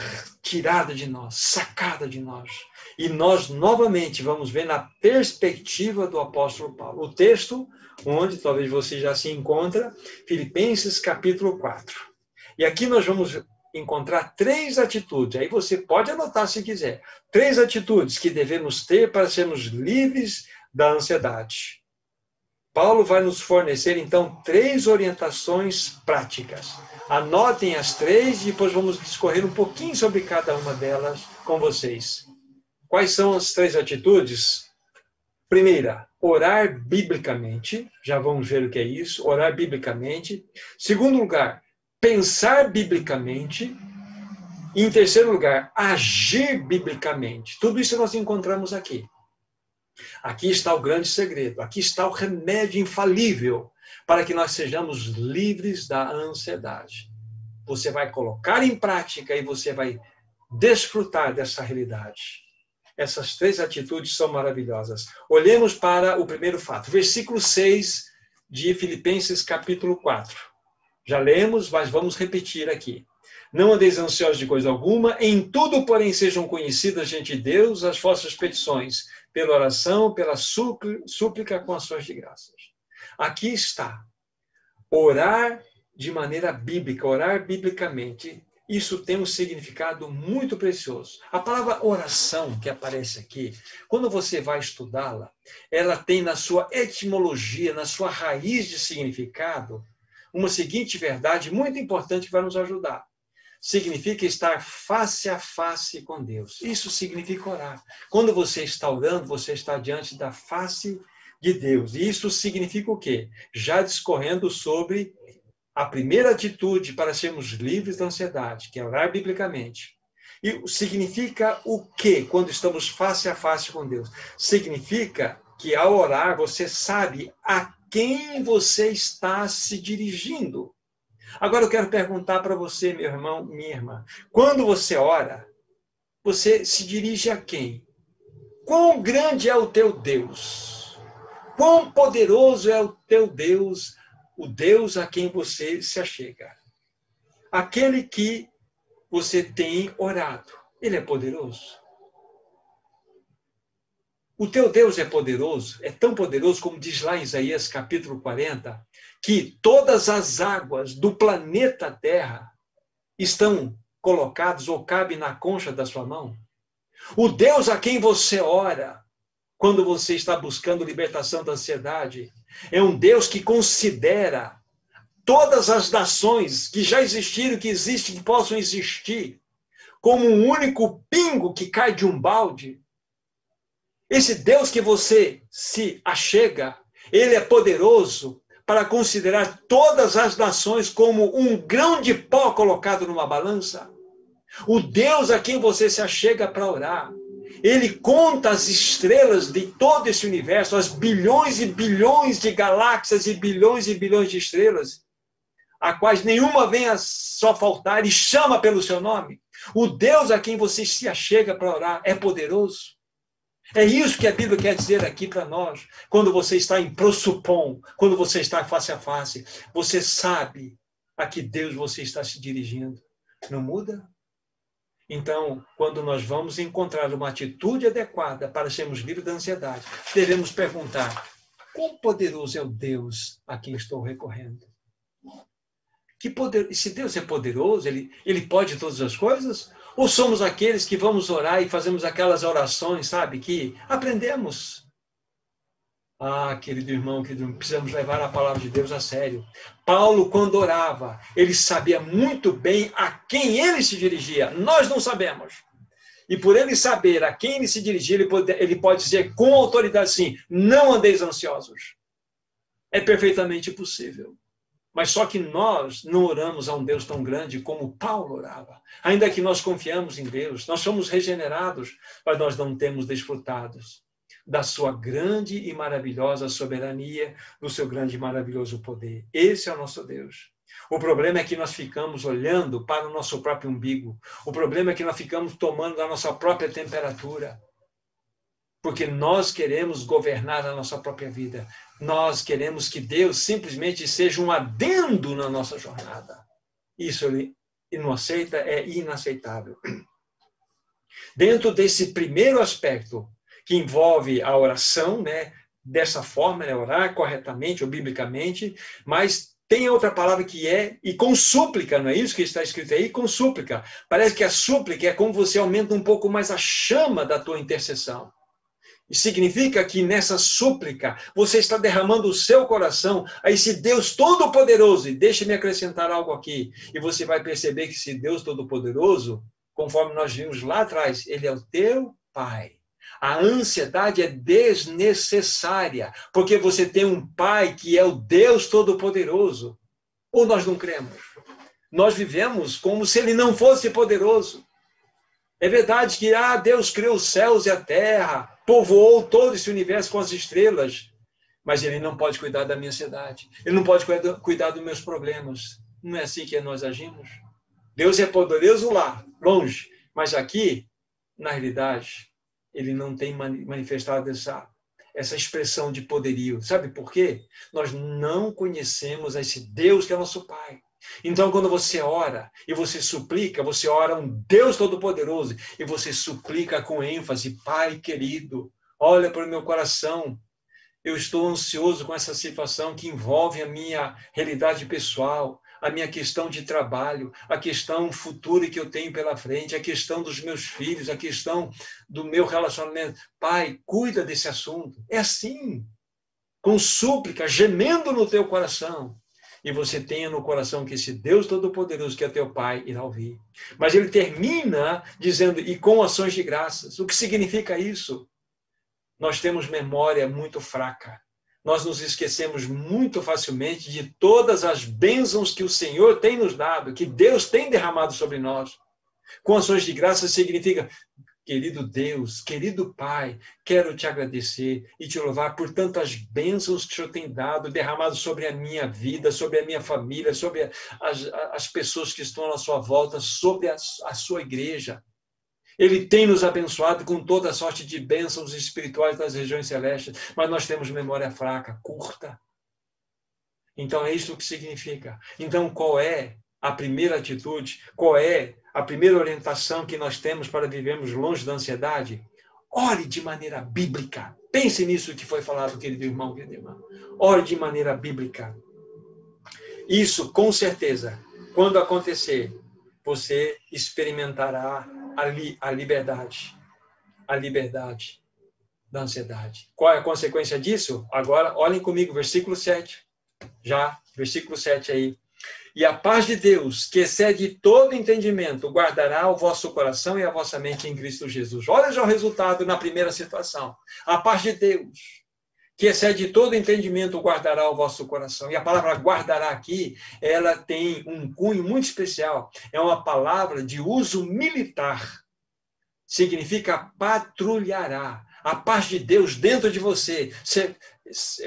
tirada de nós, sacada de nós. E nós novamente vamos ver na perspectiva do apóstolo Paulo. O texto onde talvez você já se encontra, Filipenses capítulo 4. E aqui nós vamos encontrar três atitudes, aí você pode anotar se quiser, três atitudes que devemos ter para sermos livres da ansiedade. Paulo vai nos fornecer, então, três orientações práticas. Anotem as três e depois vamos discorrer um pouquinho sobre cada uma delas com vocês. Quais são as três atitudes? Primeira, orar biblicamente. Já vamos ver o que é isso. Orar biblicamente. Segundo lugar, pensar biblicamente. E em terceiro lugar, agir biblicamente. Tudo isso nós encontramos aqui. Aqui está o grande segredo, aqui está o remédio infalível para que nós sejamos livres da ansiedade. Você vai colocar em prática e você vai desfrutar dessa realidade. Essas três atitudes são maravilhosas. Olhemos para o primeiro fato, versículo 6 de Filipenses, capítulo 4. Já lemos, mas vamos repetir aqui. Não andeis ansiosos de coisa alguma, em tudo, porém, sejam conhecidas diante de Deus as vossas petições, pela oração, pela súplica com ações de graças. Aqui está. Orar de maneira bíblica, orar biblicamente, isso tem um significado muito precioso. A palavra oração que aparece aqui, quando você vai estudá-la, ela tem na sua etimologia, na sua raiz de significado, uma seguinte verdade muito importante que vai nos ajudar significa estar face a face com Deus. Isso significa orar. Quando você está orando, você está diante da face de Deus. E isso significa o quê? Já discorrendo sobre a primeira atitude para sermos livres da ansiedade, que é orar biblicamente. E significa o quê quando estamos face a face com Deus? Significa que ao orar você sabe a quem você está se dirigindo. Agora eu quero perguntar para você, meu irmão, minha irmã. Quando você ora, você se dirige a quem? Quão grande é o teu Deus? Quão poderoso é o teu Deus, o Deus a quem você se achega? Aquele que você tem orado, ele é poderoso? O teu Deus é poderoso, é tão poderoso como diz lá em Isaías capítulo 40, que todas as águas do planeta Terra estão colocadas ou cabem na concha da sua mão. O Deus a quem você ora quando você está buscando libertação da ansiedade é um Deus que considera todas as nações que já existiram, que existem, que possam existir, como um único pingo que cai de um balde esse Deus que você se achega, ele é poderoso para considerar todas as nações como um grão de pó colocado numa balança. O Deus a quem você se achega para orar, ele conta as estrelas de todo esse universo, as bilhões e bilhões de galáxias e bilhões e bilhões de estrelas, a quais nenhuma vem a só faltar e chama pelo seu nome. O Deus a quem você se achega para orar é poderoso. É isso que a Bíblia quer dizer aqui para nós. Quando você está em prosupom, quando você está face a face, você sabe a que Deus você está se dirigindo. Não muda? Então, quando nós vamos encontrar uma atitude adequada para sermos livres da ansiedade, devemos perguntar: quão poderoso é o Deus a quem estou recorrendo? Que poder, se Deus é poderoso, ele, ele pode todas as coisas? Ou somos aqueles que vamos orar e fazemos aquelas orações, sabe, que aprendemos? Ah, querido irmão, querido, precisamos levar a palavra de Deus a sério. Paulo, quando orava, ele sabia muito bem a quem ele se dirigia. Nós não sabemos. E por ele saber a quem ele se dirigia, ele pode, ele pode dizer com autoridade assim: não andeis ansiosos. É perfeitamente possível. Mas só que nós não oramos a um Deus tão grande como Paulo orava. Ainda que nós confiamos em Deus, nós somos regenerados, mas nós não temos desfrutados da sua grande e maravilhosa soberania, do seu grande e maravilhoso poder. Esse é o nosso Deus. O problema é que nós ficamos olhando para o nosso próprio umbigo. O problema é que nós ficamos tomando a nossa própria temperatura. Porque nós queremos governar a nossa própria vida. Nós queremos que Deus simplesmente seja um adendo na nossa jornada. Isso ele não aceita, é inaceitável. Dentro desse primeiro aspecto, que envolve a oração, né, dessa forma, né? orar corretamente ou biblicamente, mas tem outra palavra que é, e com súplica, não é isso que está escrito aí? Com súplica. Parece que a súplica é como você aumenta um pouco mais a chama da tua intercessão. Significa que nessa súplica você está derramando o seu coração a esse Deus Todo-Poderoso. E deixe-me acrescentar algo aqui. E você vai perceber que esse Deus Todo-Poderoso, conforme nós vimos lá atrás, ele é o teu Pai. A ansiedade é desnecessária, porque você tem um Pai que é o Deus Todo-Poderoso. Ou nós não cremos? Nós vivemos como se ele não fosse poderoso. É verdade que ah, Deus criou os céus e a terra, povoou todo esse universo com as estrelas, mas ele não pode cuidar da minha ansiedade. Ele não pode cuidar dos meus problemas. Não é assim que nós agimos? Deus é poderoso lá, longe, mas aqui, na realidade, ele não tem manifestado essa, essa expressão de poderio. Sabe por quê? Nós não conhecemos esse Deus que é nosso Pai. Então, quando você ora e você suplica, você ora um Deus Todo-Poderoso e você suplica com ênfase, Pai querido, olha para o meu coração. Eu estou ansioso com essa situação que envolve a minha realidade pessoal a minha questão de trabalho, a questão futura que eu tenho pela frente, a questão dos meus filhos, a questão do meu relacionamento. Pai, cuida desse assunto. É assim, com súplica, gemendo no teu coração. E você tenha no coração que esse Deus Todo-Poderoso, que é teu Pai, irá ouvir. Mas ele termina dizendo, e com ações de graças. O que significa isso? Nós temos memória muito fraca nós nos esquecemos muito facilmente de todas as bênçãos que o Senhor tem nos dado, que Deus tem derramado sobre nós. Com ações de graça significa, querido Deus, querido Pai, quero te agradecer e te louvar por tantas bênçãos que o Senhor tem dado, derramado sobre a minha vida, sobre a minha família, sobre as, as pessoas que estão à sua volta, sobre a, a sua igreja. Ele tem nos abençoado com toda sorte de bênçãos espirituais das regiões celestes, mas nós temos memória fraca, curta. Então é isso que significa. Então qual é a primeira atitude? Qual é a primeira orientação que nós temos para vivermos longe da ansiedade? Ore de maneira bíblica. Pense nisso que foi falado, querido irmão, querido irmão. Ore de maneira bíblica. Isso, com certeza, quando acontecer, você experimentará a, li, a liberdade. A liberdade da ansiedade. Qual é a consequência disso? Agora, olhem comigo, versículo 7. Já, versículo 7 aí. E a paz de Deus, que excede todo entendimento, guardará o vosso coração e a vossa mente em Cristo Jesus. Olha já o resultado na primeira situação. A paz de Deus, que excede todo entendimento, guardará o vosso coração. E a palavra guardará aqui, ela tem um cunho muito especial. É uma palavra de uso militar. Significa patrulhará. A paz de Deus dentro de você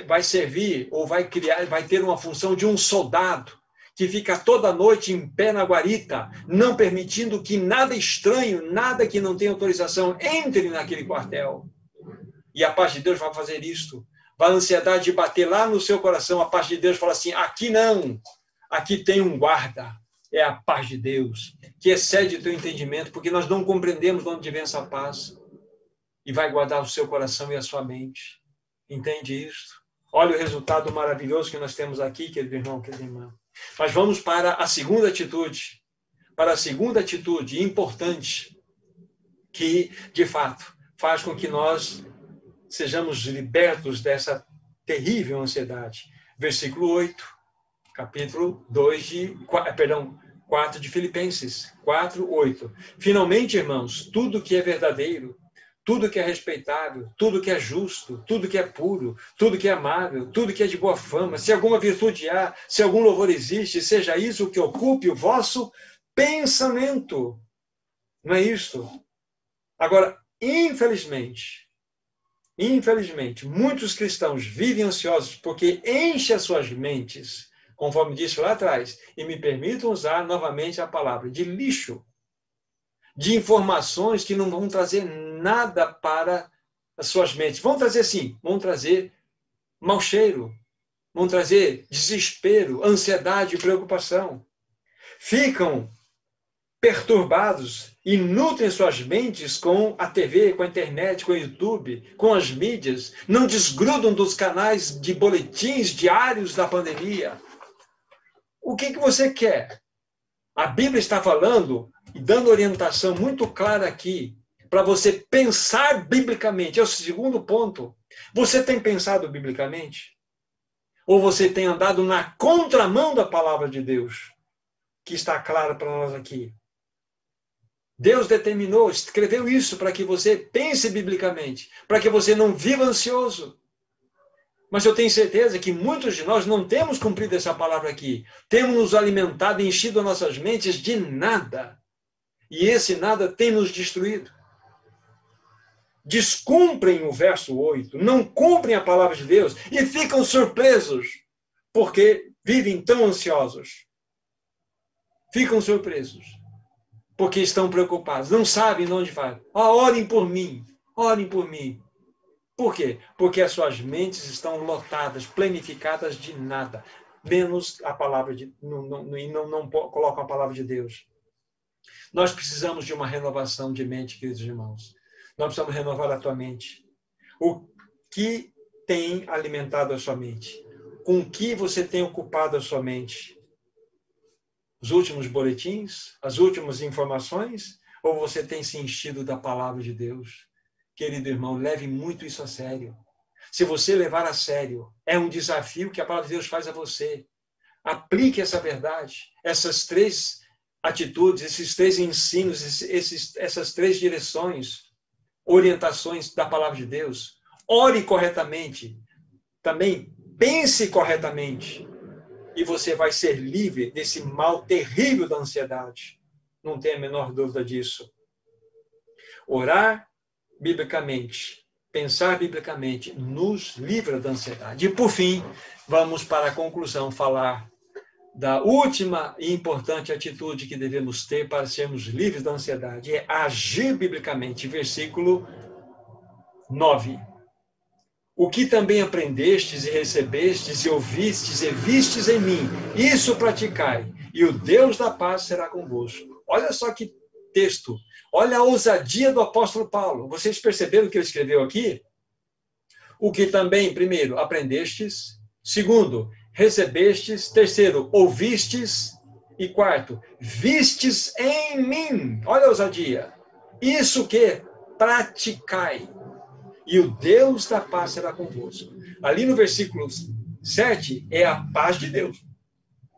vai servir ou vai criar, vai ter uma função de um soldado que fica toda noite em pé na guarita, não permitindo que nada estranho, nada que não tenha autorização entre naquele quartel. E a paz de Deus vai fazer isto vai a ansiedade bater lá no seu coração, a paz de Deus fala assim: aqui não, aqui tem um guarda. É a paz de Deus, que excede o teu entendimento, porque nós não compreendemos de onde vem essa paz. E vai guardar o seu coração e a sua mente. Entende isso? Olha o resultado maravilhoso que nós temos aqui, querido irmão, querida irmã. Mas vamos para a segunda atitude. Para a segunda atitude importante, que, de fato, faz com que nós sejamos libertos dessa terrível ansiedade. Versículo 8, capítulo 2 de, eh, perdão, 4 de Filipenses, 4, 8. Finalmente, irmãos, tudo que é verdadeiro, tudo que é respeitável, tudo que é justo, tudo que é puro, tudo que é amável, tudo que é de boa fama, se alguma virtude há, se algum louvor existe, seja isso o que ocupe o vosso pensamento. Não é isto? Agora, infelizmente, Infelizmente, muitos cristãos vivem ansiosos porque enchem as suas mentes, conforme disse lá atrás, e me permitam usar novamente a palavra, de lixo, de informações que não vão trazer nada para as suas mentes. Vão trazer sim, vão trazer mau cheiro, vão trazer desespero, ansiedade e preocupação. Ficam perturbados e nutrem suas mentes com a TV, com a internet, com o YouTube, com as mídias, não desgrudam dos canais de boletins diários da pandemia. O que, que você quer? A Bíblia está falando e dando orientação muito clara aqui para você pensar biblicamente. É o segundo ponto. Você tem pensado biblicamente? Ou você tem andado na contramão da palavra de Deus, que está clara para nós aqui? Deus determinou, escreveu isso para que você pense biblicamente, para que você não viva ansioso. Mas eu tenho certeza que muitos de nós não temos cumprido essa palavra aqui. Temos nos alimentado, enchido nossas mentes de nada. E esse nada tem nos destruído. Descumprem o verso 8, não cumprem a palavra de Deus e ficam surpresos, porque vivem tão ansiosos. Ficam surpresos porque estão preocupados, não sabem onde vai. Oh, orem por mim, orem por mim. Por quê? Porque as suas mentes estão lotadas, planificadas de nada, menos a palavra de não, não, não, não colocam a palavra de Deus. Nós precisamos de uma renovação de mente, queridos irmãos. Nós precisamos renovar a tua mente. O que tem alimentado a sua mente? Com que você tem ocupado a sua mente? os últimos boletins, as últimas informações, ou você tem se enchido da palavra de Deus? Querido irmão, leve muito isso a sério. Se você levar a sério, é um desafio que a palavra de Deus faz a você. Aplique essa verdade, essas três atitudes, esses três ensinos, esses, essas três direções, orientações da palavra de Deus. Ore corretamente. Também pense corretamente e você vai ser livre desse mal terrível da ansiedade. Não tem a menor dúvida disso. Orar biblicamente, pensar biblicamente, nos livra da ansiedade. E, por fim, vamos para a conclusão falar da última e importante atitude que devemos ter para sermos livres da ansiedade é agir biblicamente. Versículo 9. O que também aprendestes e recebestes e ouvistes e vistes em mim, isso praticai, e o Deus da paz será convosco. Olha só que texto. Olha a ousadia do apóstolo Paulo. Vocês perceberam o que ele escreveu aqui? O que também, primeiro, aprendestes, segundo, recebestes, terceiro, ouvistes, e quarto, vistes em mim. Olha a ousadia. Isso que praticai e o Deus da paz será convosco. Ali no versículo 7 é a paz de Deus.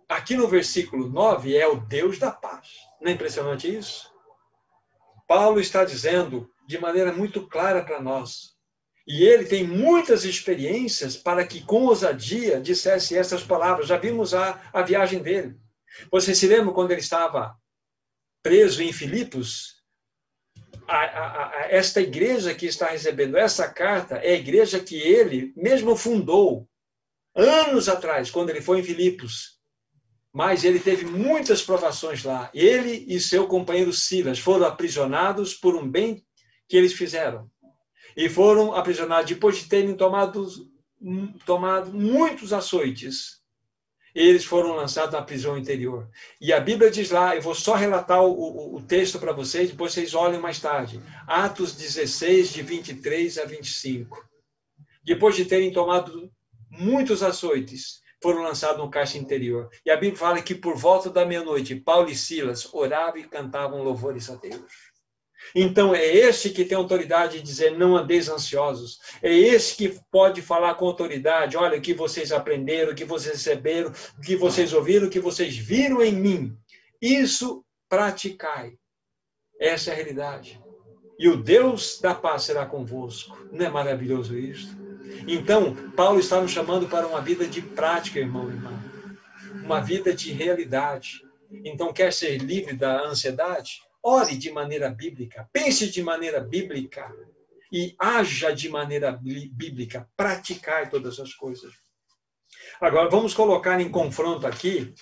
Aqui no versículo 9 é o Deus da paz. Não é impressionante isso? Paulo está dizendo de maneira muito clara para nós. E ele tem muitas experiências para que, com ousadia, dissesse essas palavras. Já vimos a, a viagem dele. Você se lembra quando ele estava preso em Filipos? a, a, a, esta igreja que está recebendo essa carta é a igreja que ele mesmo fundou anos atrás, quando ele foi em Filipos. Mas ele teve muitas provações lá. Ele e seu companheiro Silas foram aprisionados por um bem que eles fizeram. E foram aprisionados depois de terem tomado, tomado muitos açoites eles foram lançados na prisão interior. E a Bíblia diz lá, eu vou só relatar o, o, o texto para vocês, depois vocês olhem mais tarde. Atos 16, de 23 a 25. Depois de terem tomado muitos açoites, foram lançados no caixa interior. E a Bíblia fala que por volta da meia-noite, Paulo e Silas oravam e cantavam louvores a Deus. Então é este que tem autoridade de dizer não andeis ansiosos. É este que pode falar com autoridade, olha o que vocês aprenderam, o que vocês receberam, o que vocês ouviram, o que vocês viram em mim. Isso praticai. Essa é a realidade. E o Deus da paz será convosco. Não é maravilhoso isso? Então, Paulo está nos chamando para uma vida de prática, irmão e irmã. Uma vida de realidade. Então, quer ser livre da ansiedade? Ore de maneira bíblica, pense de maneira bíblica e haja de maneira bíblica, praticar todas as coisas. Agora, vamos colocar em confronto aqui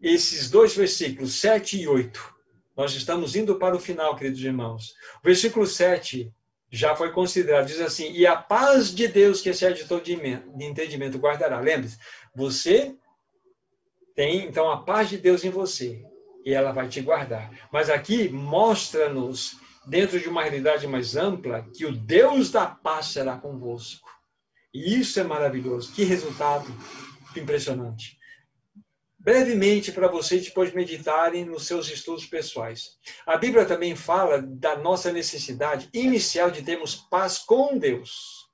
esses dois versículos, 7 e 8. Nós estamos indo para o final, queridos irmãos. O versículo 7 já foi considerado, diz assim: E a paz de Deus, que excede todo de entendimento, guardará. Lembre-se, você tem então a paz de Deus em você e ela vai te guardar. Mas aqui mostra-nos, dentro de uma realidade mais ampla, que o Deus da paz será convosco. E isso é maravilhoso. Que resultado impressionante. Brevemente, para vocês depois meditarem nos seus estudos pessoais. A Bíblia também fala da nossa necessidade inicial de termos paz com Deus.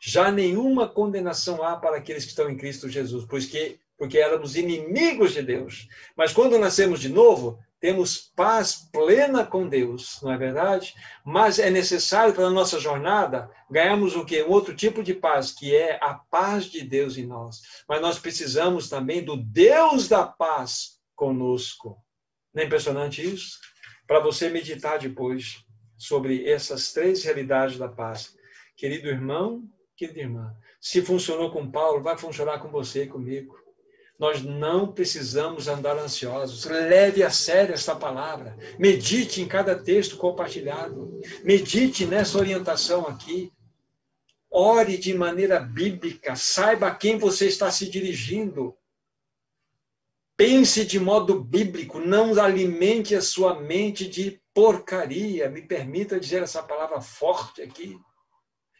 Já nenhuma condenação há para aqueles que estão em Cristo Jesus, pois que porque éramos inimigos de Deus. Mas quando nascemos de novo, temos paz plena com Deus, não é verdade? Mas é necessário para a nossa jornada ganharmos o que? Um outro tipo de paz, que é a paz de Deus em nós. Mas nós precisamos também do Deus da paz conosco. Não é impressionante isso? Para você meditar depois sobre essas três realidades da paz. Querido irmão, querida irmã, se funcionou com Paulo, vai funcionar com você e comigo. Nós não precisamos andar ansiosos. Leve a sério esta palavra. Medite em cada texto compartilhado. Medite nessa orientação aqui. Ore de maneira bíblica. Saiba a quem você está se dirigindo. Pense de modo bíblico. Não alimente a sua mente de porcaria. Me permita dizer essa palavra forte aqui.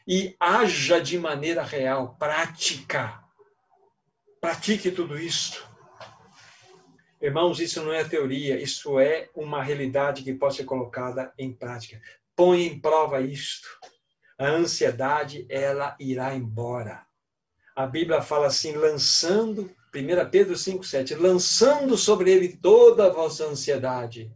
E haja de maneira real, prática Pratique tudo isso. Irmãos, isso não é teoria, isso é uma realidade que pode ser colocada em prática. Põe em prova isto. A ansiedade, ela irá embora. A Bíblia fala assim, lançando, 1 Pedro 5,7, lançando sobre ele toda a vossa ansiedade.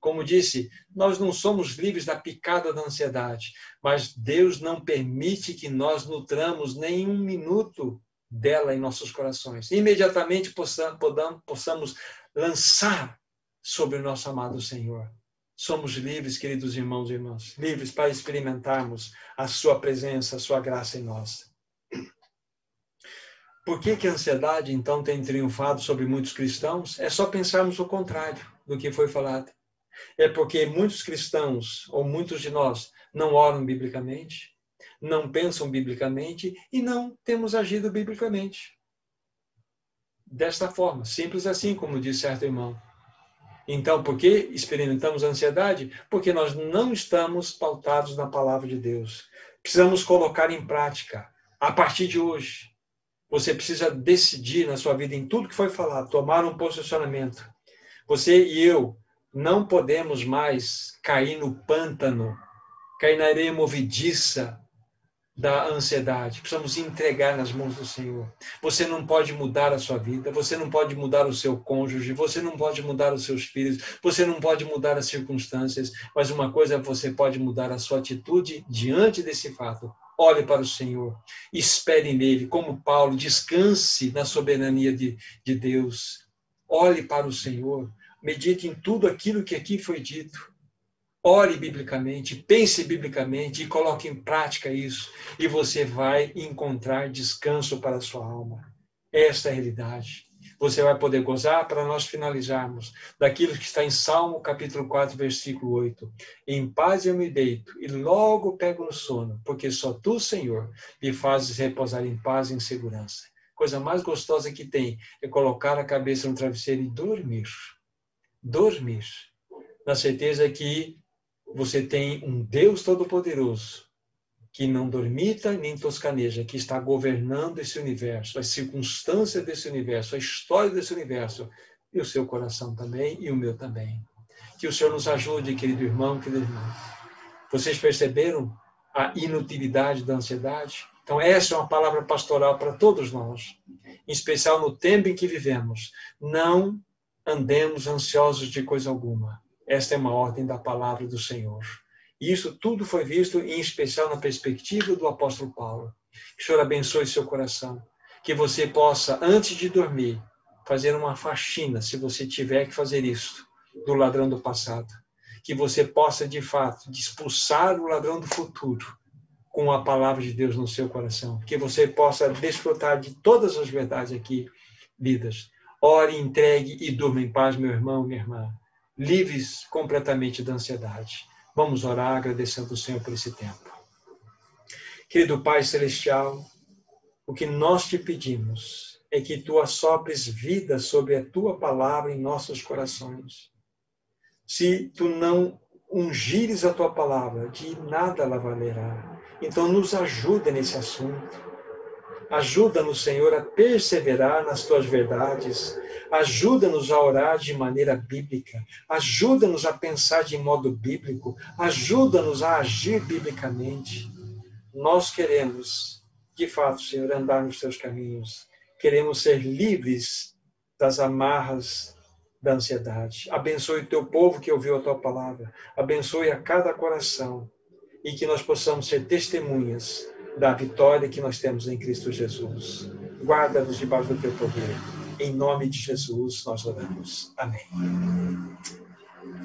Como disse, nós não somos livres da picada da ansiedade, mas Deus não permite que nós nutramos nem um minuto dela em nossos corações. Imediatamente possamos, lançar sobre o nosso amado Senhor. Somos livres, queridos irmãos e irmãs, livres para experimentarmos a Sua presença, a Sua graça em nós. Por que, que a ansiedade, então, tem triunfado sobre muitos cristãos? É só pensarmos o contrário do que foi falado. É porque muitos cristãos, ou muitos de nós, não oram biblicamente, não pensam biblicamente e não temos agido biblicamente. Desta forma, simples assim, como disse certo irmão. Então, por que experimentamos ansiedade? Porque nós não estamos pautados na palavra de Deus. Precisamos colocar em prática a partir de hoje. Você precisa decidir na sua vida, em tudo que foi falado, tomar um posicionamento. Você e eu não podemos mais cair no pântano, cair na areia movediça da ansiedade. Precisamos entregar nas mãos do Senhor. Você não pode mudar a sua vida, você não pode mudar o seu cônjuge, você não pode mudar os seus filhos, você não pode mudar as circunstâncias, mas uma coisa você pode mudar a sua atitude diante desse fato. Olhe para o Senhor, espere nele, como Paulo, descanse na soberania de, de Deus. Olhe para o Senhor, medite em tudo aquilo que aqui foi dito ore biblicamente, pense biblicamente e coloque em prática isso, e você vai encontrar descanso para a sua alma. Esta é a realidade. Você vai poder gozar para nós finalizarmos daquilo que está em Salmo capítulo 4, versículo 8. Em paz eu me deito e logo pego no sono, porque só tu, Senhor, me fazes repousar em paz e em segurança. Coisa mais gostosa que tem é colocar a cabeça no travesseiro e dormir. Dormir. Na certeza que você tem um Deus Todo-Poderoso que não dormita nem toscaneja, que está governando esse universo, as circunstâncias desse universo, a história desse universo, e o seu coração também, e o meu também. Que o Senhor nos ajude, querido irmão, querida irmã. Vocês perceberam a inutilidade da ansiedade? Então, essa é uma palavra pastoral para todos nós, em especial no tempo em que vivemos. Não andemos ansiosos de coisa alguma esta é uma ordem da palavra do Senhor. E isso tudo foi visto, em especial na perspectiva do apóstolo Paulo. Que o Senhor abençoe seu coração. Que você possa, antes de dormir, fazer uma faxina, se você tiver que fazer isso, do ladrão do passado. Que você possa, de fato, expulsar o ladrão do futuro com a palavra de Deus no seu coração. Que você possa desfrutar de todas as verdades aqui lidas. Ore, entregue e durma em paz, meu irmão, minha irmã livres completamente da ansiedade. Vamos orar agradecendo ao Senhor por esse tempo. Querido Pai Celestial, o que nós te pedimos é que tu assopres vida sobre a tua palavra em nossos corações. Se tu não ungires a tua palavra, de nada ela valerá. Então, nos ajuda nesse assunto. Ajuda-nos, Senhor, a perseverar nas tuas verdades. Ajuda-nos a orar de maneira bíblica. Ajuda-nos a pensar de modo bíblico. Ajuda-nos a agir biblicamente. Nós queremos, de fato, Senhor, andar nos teus caminhos. Queremos ser livres das amarras da ansiedade. Abençoe o teu povo que ouviu a tua palavra. Abençoe a cada coração e que nós possamos ser testemunhas da vitória que nós temos em Cristo Jesus. Guarda-nos debaixo do teu poder. Em nome de Jesus nós oramos. Amém.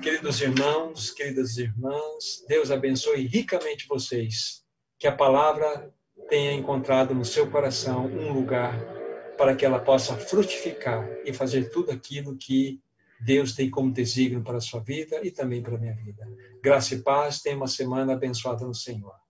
Queridos irmãos, queridas irmãs, Deus abençoe ricamente vocês. Que a palavra tenha encontrado no seu coração um lugar para que ela possa frutificar e fazer tudo aquilo que Deus tem como desígnio para a sua vida e também para a minha vida. Graça e paz, tenha uma semana abençoada no Senhor.